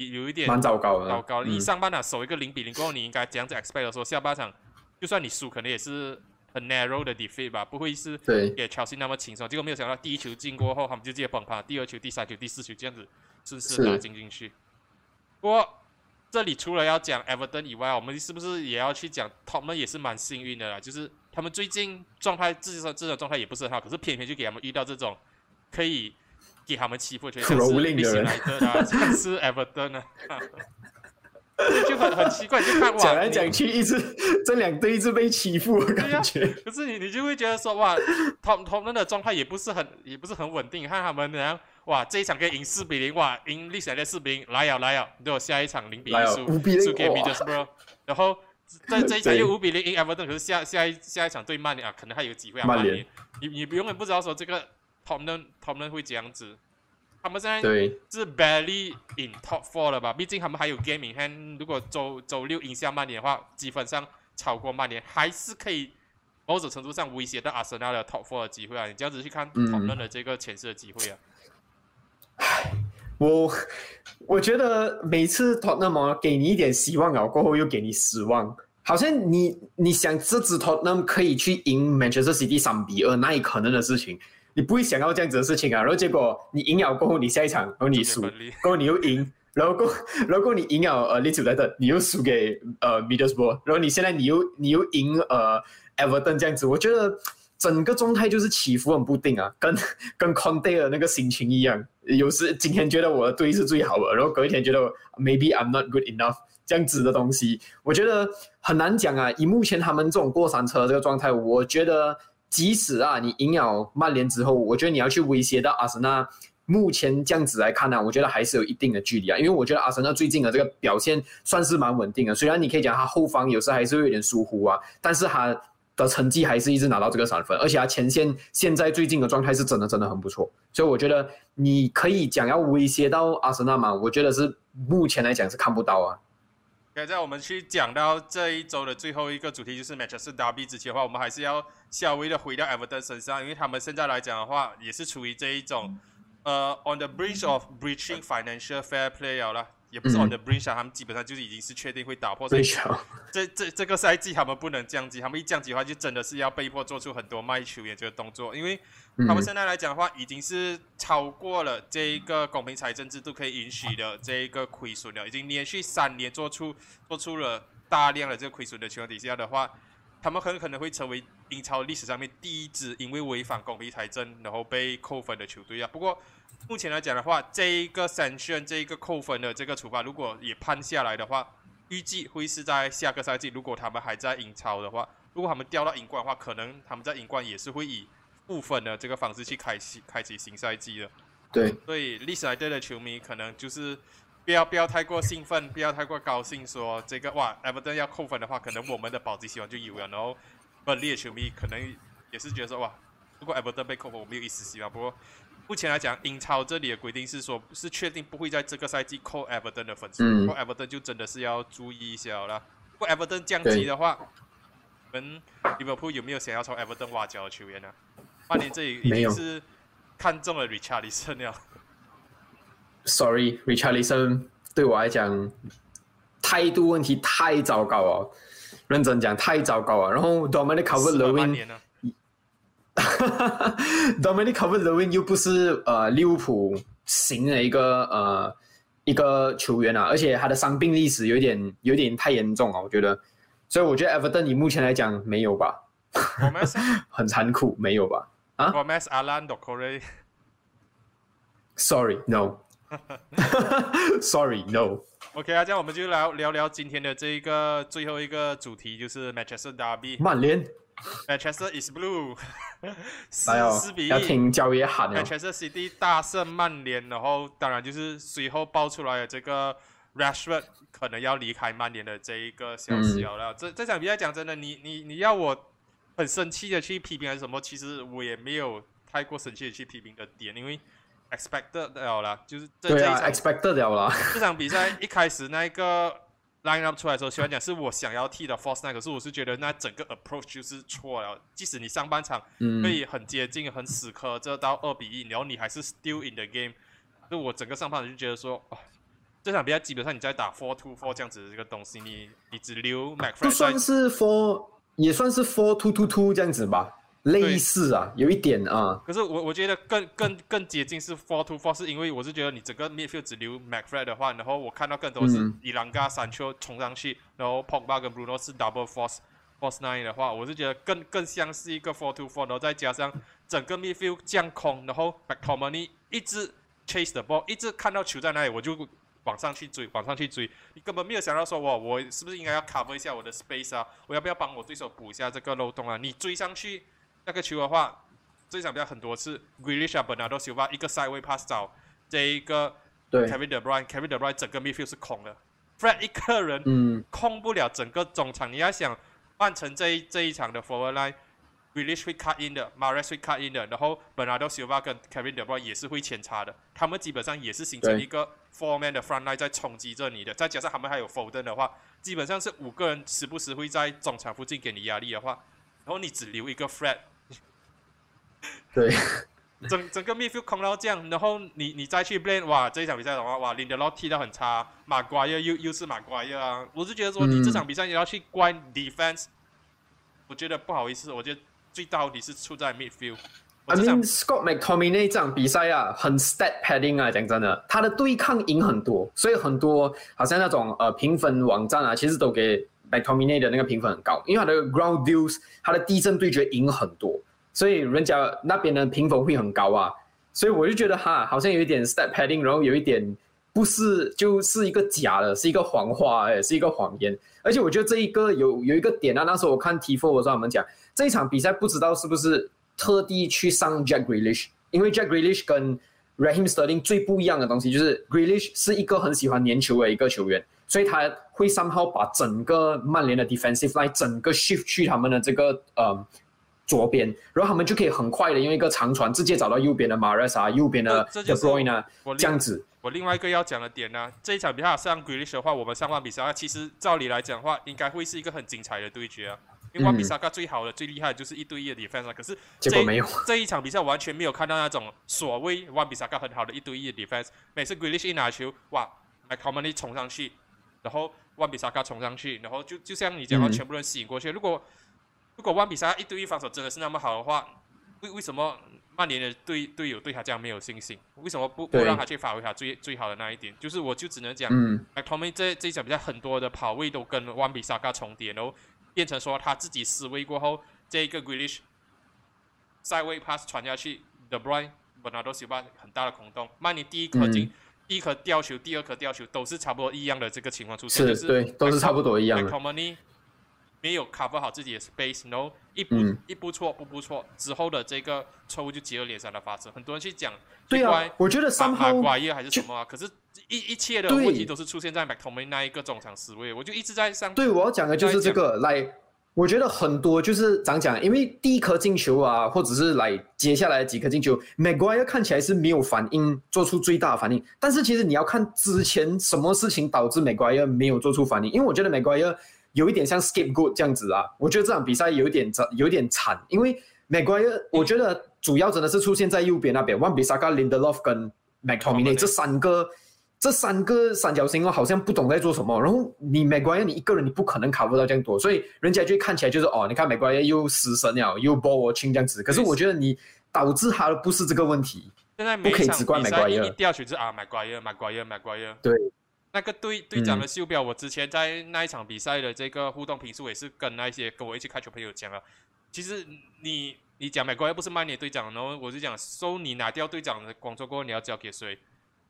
有一点蛮糟糕的，糟糕。你上半场守一个零比零过后，你应该这样子 expect 说下半场，就算你输，可能也是很 narrow 的 defeat 吧，不会是给 Chelsea 那么轻松。结果没有想到第一球进过后，他们就直接崩盘，第二球、第三球、第四球这样子顺势打进进去。不过这里除了要讲 Everton 以外，我们是不是也要去讲他们也是蛮幸运的啦？就是他们最近状态，自己说这种状态也不是很好，可是偏偏就给他们遇到这种可以。给他们欺负，就是利兹莱特啊，像是 Everton 啊，就很很奇怪，就看哇，讲来讲去一直 这两队一直被欺负，感觉。可是你你就会觉得说哇，同同们的状态也不是很也不是很稳定，看他们然后哇，这一场可以赢四比零，哇，赢历史的四比零，来呀来呀，对我下一场零比一输输给 Middlesbrough，然后在这一场又五比零赢 Everton，可是下下一下一场对曼联啊，可能还有机会啊，曼联，你你永远不知道说这个。他们他们会这样子，他们现在是 barely in top four 了吧？毕竟他们还有 gaming hand，如果周周六赢下曼联的话，基本上超过曼联，还是可以某种程度上威胁到阿森纳的 top four 的机会啊！你这样子去看讨论的这个前世的机会啊。唉，我我觉得每次托那么给你一点希望啊，过后又给你失望，好像你你想这支托那么可以去赢 Manchester City 三比二，那也可能的事情。你不会想到这样子的事情啊，然后结果你赢了过后，你下一场然后你输，过后你又赢，然后过 然后你赢了呃利兹莱特，你又输给呃 Middlesbrough，然后你现在你又你又赢呃 Everton 这样子，我觉得整个状态就是起伏很不定啊，跟跟 Conte 的那个心情一样，有时今天觉得我的队是最好的，然后隔一天觉得 Maybe I'm not good enough 这样子的东西，我觉得很难讲啊。以目前他们这种过山车这个状态，我觉得。即使啊，你赢了曼联之后，我觉得你要去威胁到阿森纳，目前这样子来看呢，我觉得还是有一定的距离啊。因为我觉得阿森纳最近的这个表现算是蛮稳定的，虽然你可以讲他后方有时候还是会有点疏忽啊，但是他的成绩还是一直拿到这个三分，而且他前线现在最近的状态是真的真的很不错，所以我觉得你可以讲要威胁到阿森纳嘛，我觉得是目前来讲是看不到啊。在我们去讲到这一周的最后一个主题就是 Manchester Derby 之前的话，我们还是要稍微的回到 Everton 身上，因为他们现在来讲的话，也是处于这一种呃 on the bridge of breaching financial fair play 了。也不是 on the bridge，他们基本上就是已经是确定会打破。所 以这这这个赛季他们不能降级，他们一降级的话，就真的是要被迫做出很多卖球员这个动作，因为他们现在来讲的话，已经是超过了这一个公平财政制度可以允许的这一个亏损了，已经连续三年做出做出了大量的这个亏损的情况底下的话，他们很可能会成为英超历史上面第一支因为违反公平财政然后被扣分的球队啊。不过。目前来讲的话，这一个 sanction 这一个扣分的这个处罚，如果也判下来的话，预计会是在下个赛季。如果他们还在英超的话，如果他们掉到英冠的话，可能他们在英冠也是会以负分的这个方式去开启开启新赛季了。对，所以历史来队的球迷可能就是不要不要太过兴奋，不要太过高兴，说这个哇，Everton 要扣分的话，可能我们的保级希望就有了。然后本地的球迷可能也是觉得说哇，如果 Everton 被扣分，我们有一丝希望。不过。目前来讲，英超这里的规定是说，是确定不会在这个赛季扣 Everton 的分数，扣 Everton 就真的是要注意一下了。如果 Everton 降级的话，我们利物浦有没有想要从 Everton 挖角的球员呢？曼联这里已经是看中了 Richarlison 了。Sorry，Richarlison 对我来讲态度问题太糟糕了，认真讲太糟糕了。然后 Dominic Calvert-Lewin。Dominic Calvert-Lewin 又不是呃利物浦型的一个呃一个球员啊，而且他的伤病历史有点有点太严重啊，我觉得，所以我觉得 Everton 以目前来讲没有吧，很残酷，没有吧？啊？Gomez Alan d o c o r e Sorry, no. Sorry, no. OK 啊，这样我们就来聊聊今天的这一个最后一个主题，就是 Manchester Derby。曼联。Manchester is blue，四四比一，要听教练喊 Manchester City 大胜曼联，然后当然就是随后爆出来的这个 Rashford 可能要离开曼联的这一个消息了。这这场比赛讲真的，你你你要我很生气的去批评还是什么？其实我也没有太过生气的去批评的点，因为 expected 了啦，就是对啊，expected 了啦。这场比赛一开始那个。line up 出来的时候，虽然讲是我想要踢的 force nine，可是我是觉得那整个 approach 就是错了。即使你上半场可以很接近、很死磕，这到二比一，然后你还是 still in the game，那我整个上半场就觉得说，哦，这场比赛基本上你在打 four two four 这样子的一个东西，你你只留 Mac，不算是 four，也算是 four two two two 这样子吧。类似啊，有一点啊。可是我我觉得更更更接近是 four two four，是因为我是觉得你整个 midfield 只留 McFred 的话，然后我看到更多是伊朗加、山丘冲上去，然后 Pogba 跟 Bruno 是 double force force nine 的话，我是觉得更更像是一个 four two four，然后再加上整个 midfield 降空，然后 McTominay 一直 chase the ball，一直看到球在哪里我就往上去追，往上去追，你根本没有想到说哇我是不是应该要 cover 一下我的 space 啊？我要不要帮我对手补一下这个漏洞啊？你追上去。那个球的话，这场比赛很多次，Grealish 啊，Bernardo Silva 一个 side way pass 找这一个 Kevin De Bruyne，Kevin De Bruyne 整个 midfield 是空的，Fred 一个人控不了整个中场。你要想换成这一这一场的 forward line，Grealish 会 cut in 的，Mahrez 会 cut in 的，然后 Bernardo Silva 跟 Kevin De Bruyne 也是会前插的，他们基本上也是形成一个 four man 的 front line 在冲击着你的，再加上他们还有 Foden 的话，基本上是五个人时不时会在中场附近给你压力的话，然后你只留一个 Fred。对，整整个 midfield 空到这样，然后你你再去 blame，哇，这一场比赛的话，哇，林德洛踢得很差，马瓜耶又又是马瓜耶啊，我是觉得说你这场比赛你要去关 defense，我觉得不好意思，我觉得最到底是出在 midfield。I mean Scott McTominay 这场比赛啊，很 stat padding 啊，讲真的，他的对抗赢很多，所以很多好像那种呃评分网站啊，其实都给 McTominay 的那个评分很高，因为他的 ground duels，他的地震对决赢很多。所以人家那边的评分会很高啊，所以我就觉得哈，好像有一点 step padding，然后有一点不是，就是一个假的，是一个谎话，哎，是一个谎言。而且我觉得这一个有有一个点啊，那时候我看 T4 的时候，我们讲这一场比赛不知道是不是特地去上 Jack Grealish，因为 Jack Grealish 跟 Raheem Sterling 最不一样的东西就是 Grealish 是一个很喜欢粘球的一个球员。所以他会 somehow 把整个曼联的 defensive line 整个 shift 去他们的这个呃左边，然后他们就可以很快的用一个长传直接找到右边的马 a 萨，右边的 De Bruyne 啊，这样子。我另外一个要讲的点呢，这一场比赛上 Grealish 的话，我们上半比赛其实照理来讲的话，应该会是一个很精彩的对决啊。因为万比萨卡最好的、最厉害的就是一对一的 defense，可是结果没有。这一场比赛完全没有看到那种所谓万比萨卡很好的一对一的 defense。每次 Grealish 一拿球，哇 m c c o m a n y 冲上去，然后万比萨卡冲上去，然后就就像你讲的，全部人吸引过去。如果如果万比萨一对一防守真的是那么好的话，为为什么曼联的队队友对他这样没有信心？为什么不不让他去发挥他最最好的那一点？就是我就只能讲 m c c o m a n y 这这一场比赛很多的跑位都跟万比萨卡重叠，然后。变成说他自己失位过后，这一个 Grealish 赛位 pass 传下去，The Bruyne Bernardo Silva 很大的空洞。曼尼第一颗进，第一颗吊球，第二颗吊球都是差不多一样的这个情况出现，是对，都是差不多一样的。McTominay 没有 cover 好自己的 space，然后一步一步错，步步错之后的这个错误就接二连三的发生。很多人去讲，对啊，我觉得三号瓜耶还是什么啊？可是。一一切的问题都是出现在 McTominay 那一个中场思维，我就一直在上。对，我要讲的就是这个。来，我觉得很多就是怎讲，因为第一颗进球啊，或者是来接下来几颗进球，Maguire 看起来是没有反应，做出最大的反应。但是其实你要看之前什么事情导致 Maguire 没有做出反应，因为我觉得 Maguire 有一点像 scapegoat 这样子啊。我觉得这场比赛有一点惨，有点惨，因为 Maguire 我觉得主要真的是出现在右边那边，One Bissaka、Lindelof 跟 McTominay 这三个。这三个三角形哦，好像不懂在做什么。然后你美国人，你一个人你不可能卡不到这样多，所以人家就看起来就是哦，你看美国人又失神了，又 ball watching 这样子。可是我觉得你导致他的不是这个问题。现在不可以只怪美国人。一掉球是啊，美国人，美国人，美国人。对，那个队队长的袖标，我之前在那一场比赛的这个互动评述也是跟那些跟我一起看球朋友讲了。其实你你讲美国又不是曼联队长，然后我就讲，收你拿掉队长的工作过后，你要交给谁？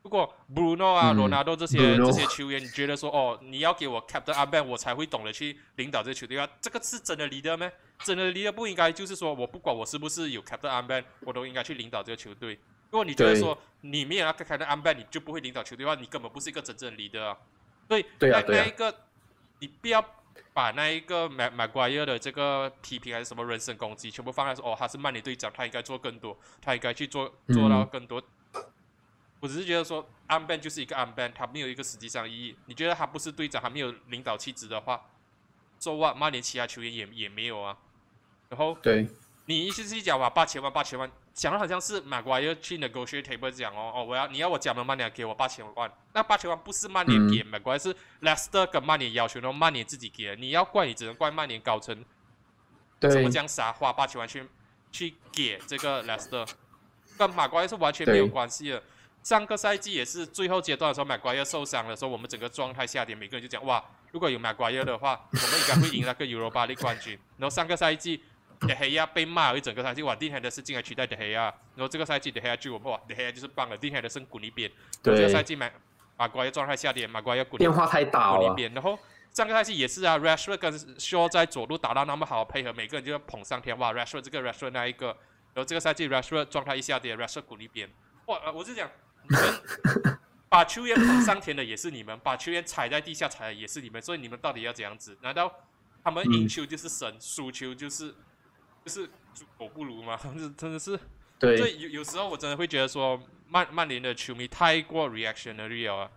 如果 Bruno 啊、罗纳多这些这些球员，你觉得说哦，你要给我 Captain Armband，我才会懂得去领导这个球队啊？这个是真的 leader 吗？真的 leader 不应该就是说我不管我是不是有 Captain Armband，我都应该去领导这个球队。如果你觉得说你没有那个 Captain Armband，你就不会领导球队的话，你根本不是一个真正的 leader 啊。所以那那一个，你不要把那一个买买瓜耶的这个批评还是什么人身攻击，全部放在说哦，他是曼联队长，他应该做更多，他应该去做做到更多。我只是觉得说，unban 就是一个 unban，他没有一个实际上意义。你觉得他不是队长，他没有领导气质的话，说话曼联其他球员也也没有啊。然后，对，你意思是讲哇，八千万，八千万，讲的好像是马瓜要去 negotiate table 讲哦哦，我要你要我讲的曼联给我八千万，那八千万不是曼联给马瓜，是 Leicester 跟曼联要求，然后曼联自己给。你要怪你只能怪曼联高层，怎么这样傻花八千万去去给这个 Leicester，跟马瓜是完全没有关系的。上个赛季也是最后阶段的时候，马瓜耶受伤的时候，我们整个状态下跌，每个人就讲哇，如果有马瓜耶的话，我们应该会赢那个 Europa League 冠军。然后上个赛季德黑亚被骂了一整个赛季，哇，丁海德是进来取代德黑亚。然后这个赛季德黑亚就哇，德黑亚就是棒了，丁海德是滚一边。对。这个赛季嘛马瓜要状态下跌，马瓜要滚。变化太大了。滚一边。然后上个赛季也是啊，Rashford 跟 Shaw 在左路打到那么好配合，每个人就要捧上天。哇，Rashford 这个 Rashford 那一个。然后这个赛季 Rashford 状态一下跌，Rashford 滚一边。哇，我是讲。你们把球员捧上天的也是你们，把球员踩在地下踩的也是你们，所以你们到底要怎样子？难道他们赢球就是神，输球就是就是猪狗不如吗？真的真的是，对，所以有有时候我真的会觉得说曼曼联的球迷太过 reactionary 了。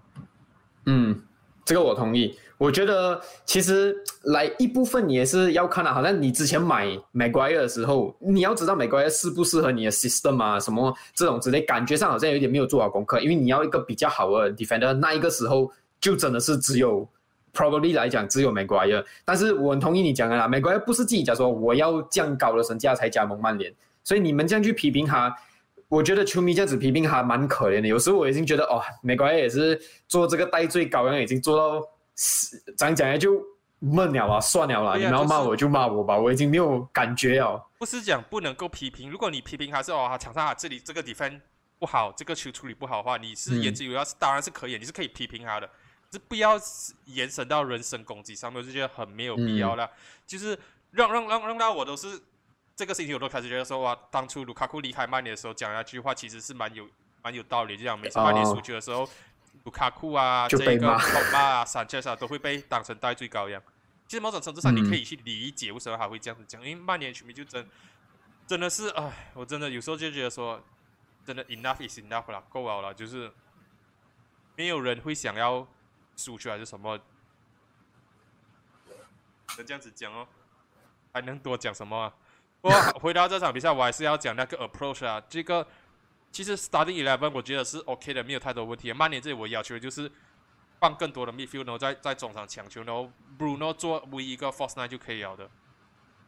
嗯。这个我同意，我觉得其实来一部分你也是要看的，好像你之前买 Maguire 的时候，你要知道 Maguire 适不适合你的 system 啊，什么这种之类，感觉上好像有点没有做好功课，因为你要一个比较好的 defender，那一个时候就真的是只有 probably 来讲只有 Maguire，但是我很同意你讲的啦，Maguire 不是自己讲说我要降高了身价才加盟曼联，所以你们这样去批评他。我觉得球迷这样子批评他蛮可怜的，有时候我已经觉得哦，美国人也是做这个代罪羔羊，已经做到讲讲就闷了啊，算了啦，你们要骂我就骂我吧，我已经没有感觉了。不是讲不能够批评，如果你批评他是哦，他场上这里这个比分不好，这个球处理不好的话，你是言之有要，是当然是可以，你是可以批评他的，是不要延伸到人身攻击上面，我就觉得很没有必要了。就是让让让让到我都是。这个星期我都开始觉得说哇，当初卢卡库离开曼联的时候讲那句话其实是蛮有蛮有道理。就像每次曼联输球的时候，卢卡库啊，这个孔巴啊、三切啊，都会被当成代罪羔羊。其实某种程度上，你可以去理解为什么他会这样子讲，因为曼联球迷就真真的是，哎，我真的有时候就觉得说，真的 enough is enough 了，够了了，就是没有人会想要输出还是什么，能这样子讲哦，还能多讲什么？啊不过回到这场比赛，我还是要讲那个 approach 啊，这个其实 starting eleven 我觉得是 OK 的，没有太多问题。曼联这里我要求的就是放更多的 midfield，然后在在中场抢球，然后 Bruno 做唯一一个 force nine 就可以了的。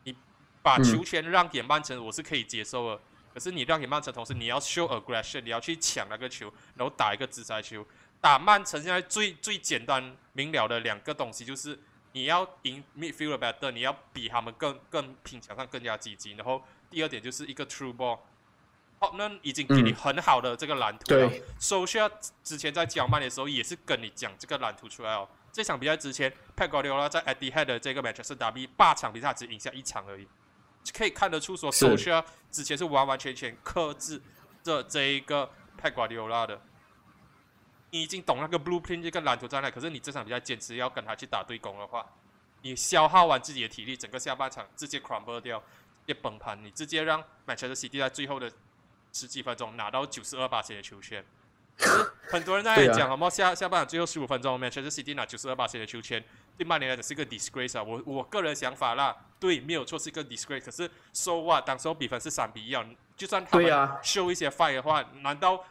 你把球权让给曼城，我是可以接受的。可是你让给曼城，同时你要 show aggression，你要去抢那个球，然后打一个直塞球。打曼城现在最最简单明了的两个东西就是。你要赢 midfield better，你要比他们更更拼抢上更加积极。然后第二点就是一个 true ball，好，那已经给你很好的这个蓝图了。首先之前在讲曼联的时候也是跟你讲这个蓝图出来哦。这场比赛之前，Pep Guardiola 在 Etihad 的这个 match 是打比八场比赛只赢下一场而已，可以看得出说首先之前是完完全全克制这这一个 Pep Guardiola 的。你已经懂那个 blueprint 这个蓝图在那，可是你这场比赛坚持要跟他去打对攻的话，你消耗完自己的体力，整个下半场直接 crumble 掉，一崩盘，你直接让 Manchester City 在最后的十几分钟拿到九十二八线的球权。很多人在讲，好吗？下下半场最后十五分钟，Manchester City 拿九十二八线的球权，对曼联来讲是一个 disgrace 啊！我我个人想法啦，对，没有错是一个 disgrace。可是 so what？当时候比分是三比一啊，就算他们 show 一些 fight 的话，难道？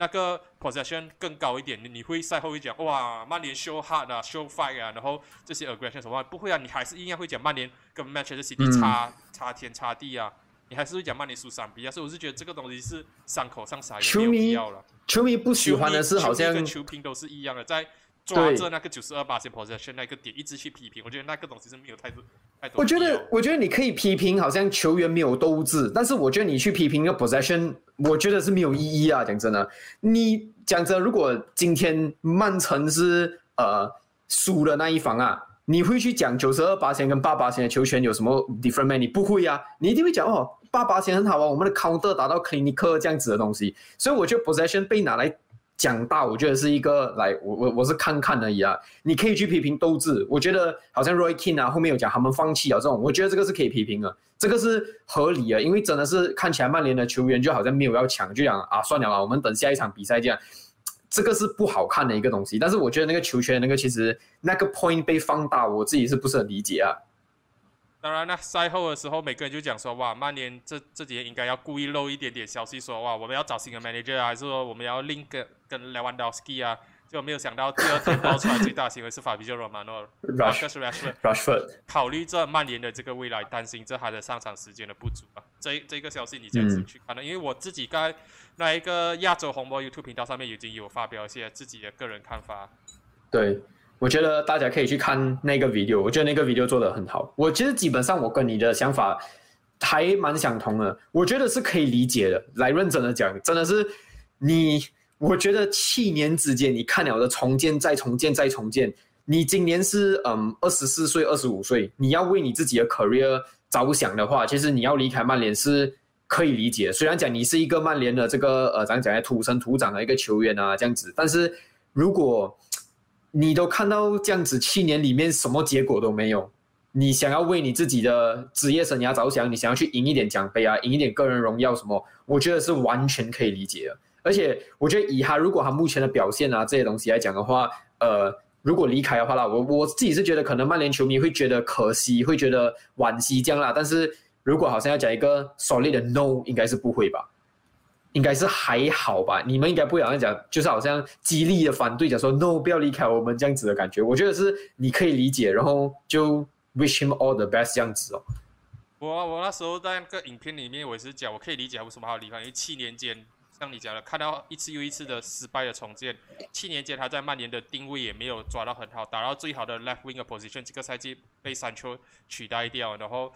那个 possession 更高一点，你你会赛后会讲哇，曼联 show hard 啊，show fight 啊，然后这些 aggression 什么不会啊，你还是一样会讲曼联跟 Manchester City 差差天差地啊，你还是会讲曼联输三比啊，所以我是觉得这个东西是伤口上撒盐，没有必要了。球迷不喜欢的是好像跟球评都是一样的，在。抓着那个九十二八线 possession 那个点一直去批评，我觉得那个东西是没有太多太多。我觉得，我觉得你可以批评，好像球员没有斗志，但是我觉得你去批评一个 possession，我觉得是没有意义啊。讲真的，你讲着，如果今天曼城是呃输了那一方啊，你会去讲九十二八线跟八八线的球权有什么 different man？？你不会啊，你一定会讲哦，八八线很好啊，我们的 counter 达到 clinical 这样子的东西，所以我觉得 possession 被拿来。讲大，我觉得是一个来，我我我是看看而已啊。你可以去批评斗志，我觉得好像 Roy King 啊，后面有讲他们放弃啊这种，我觉得这个是可以批评的，这个是合理的，因为真的是看起来曼联的球员就好像没有要抢，就讲啊算了吧，我们等下一场比赛这样，这个是不好看的一个东西。但是我觉得那个球权那个其实那个 point 被放大，我自己是不是很理解啊？当然那，赛后的时候，每个人就讲说，哇，曼联这这几天应该要故意漏一点点消息，说哇，我们要找新的 manager 啊，还是说我们要 link 跟 Lewandowski 啊？就没有想到第二天爆出来最大新闻是法比奥罗马诺，Rashford，考虑这曼联的这个未来，担心这他的上场时间的不足啊。这这个消息你这样子去看呢？因为我自己在那一个亚洲红魔 YouTube 频道上面已经有发表一些自己的个人看法。对。我觉得大家可以去看那个 video，我觉得那个 video 做的很好。我其实基本上我跟你的想法还蛮相同的，我觉得是可以理解的。来认真的讲，真的是你，我觉得七年之间你看了我的重建再重建再重建，你今年是嗯二十四岁二十五岁，你要为你自己的 career 着想的话，其实你要离开曼联是可以理解。虽然讲你是一个曼联的这个呃，咱讲土生土长的一个球员啊这样子，但是如果你都看到这样子，七年里面什么结果都没有。你想要为你自己的职业生涯着想，你想要去赢一点奖杯啊，赢一点个人荣耀什么，我觉得是完全可以理解的。而且，我觉得以他如果他目前的表现啊这些东西来讲的话，呃，如果离开的话啦，我我自己是觉得可能曼联球迷会觉得可惜，会觉得惋惜这样啦。但是如果好像要讲一个 solid 的 no，应该是不会吧。应该是还好吧，你们应该不想讲，就是好像激励的反对，讲说 no，不要离开我们这样子的感觉。我觉得是你可以理解，然后就 wish him all the best 这样子哦。我我那时候在那个影片里面，我也是讲，我可以理解为什么要离开，因为七年间，像你讲的，看到一次又一次的失败的重建，七年间他在曼联的定位也没有抓到很好，打到最好的 left wing position，这个赛季被三球取代掉，然后。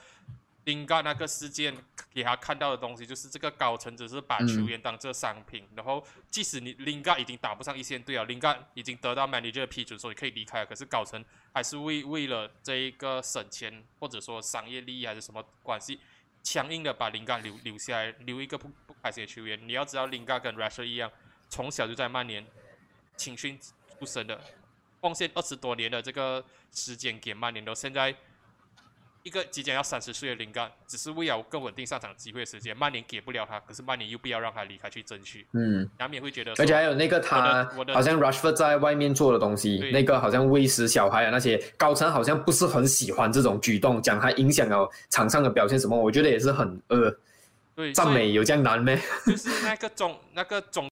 林加那个事件给他看到的东西，就是这个高层只是把球员当这商品，然后即使你林加已经打不上一线队了，林加已经得到 manager 批准，所以可以离开了，可是高层还是为为了这一个省钱或者说商业利益还是什么关系，强硬的把林加留留下来，留一个不不开心的球员。你要知道林加跟 Rusher 一样，从小就在曼联青训出身的，奉献二十多年的这个时间给曼联，到现在一个即将要三十岁的灵感，只是为了更稳定上场机会时间，曼联给不了他，可是曼联又不要让他离开去争取，嗯，难免会觉得，而且还有那个他好像 Rushford 在外面做的东西，那个好像喂食小孩啊那些，高层好像不是很喜欢这种举动，讲他影响了场上的表现什么，我觉得也是很呃。对，赞美有这样难咩？就是那个中那个中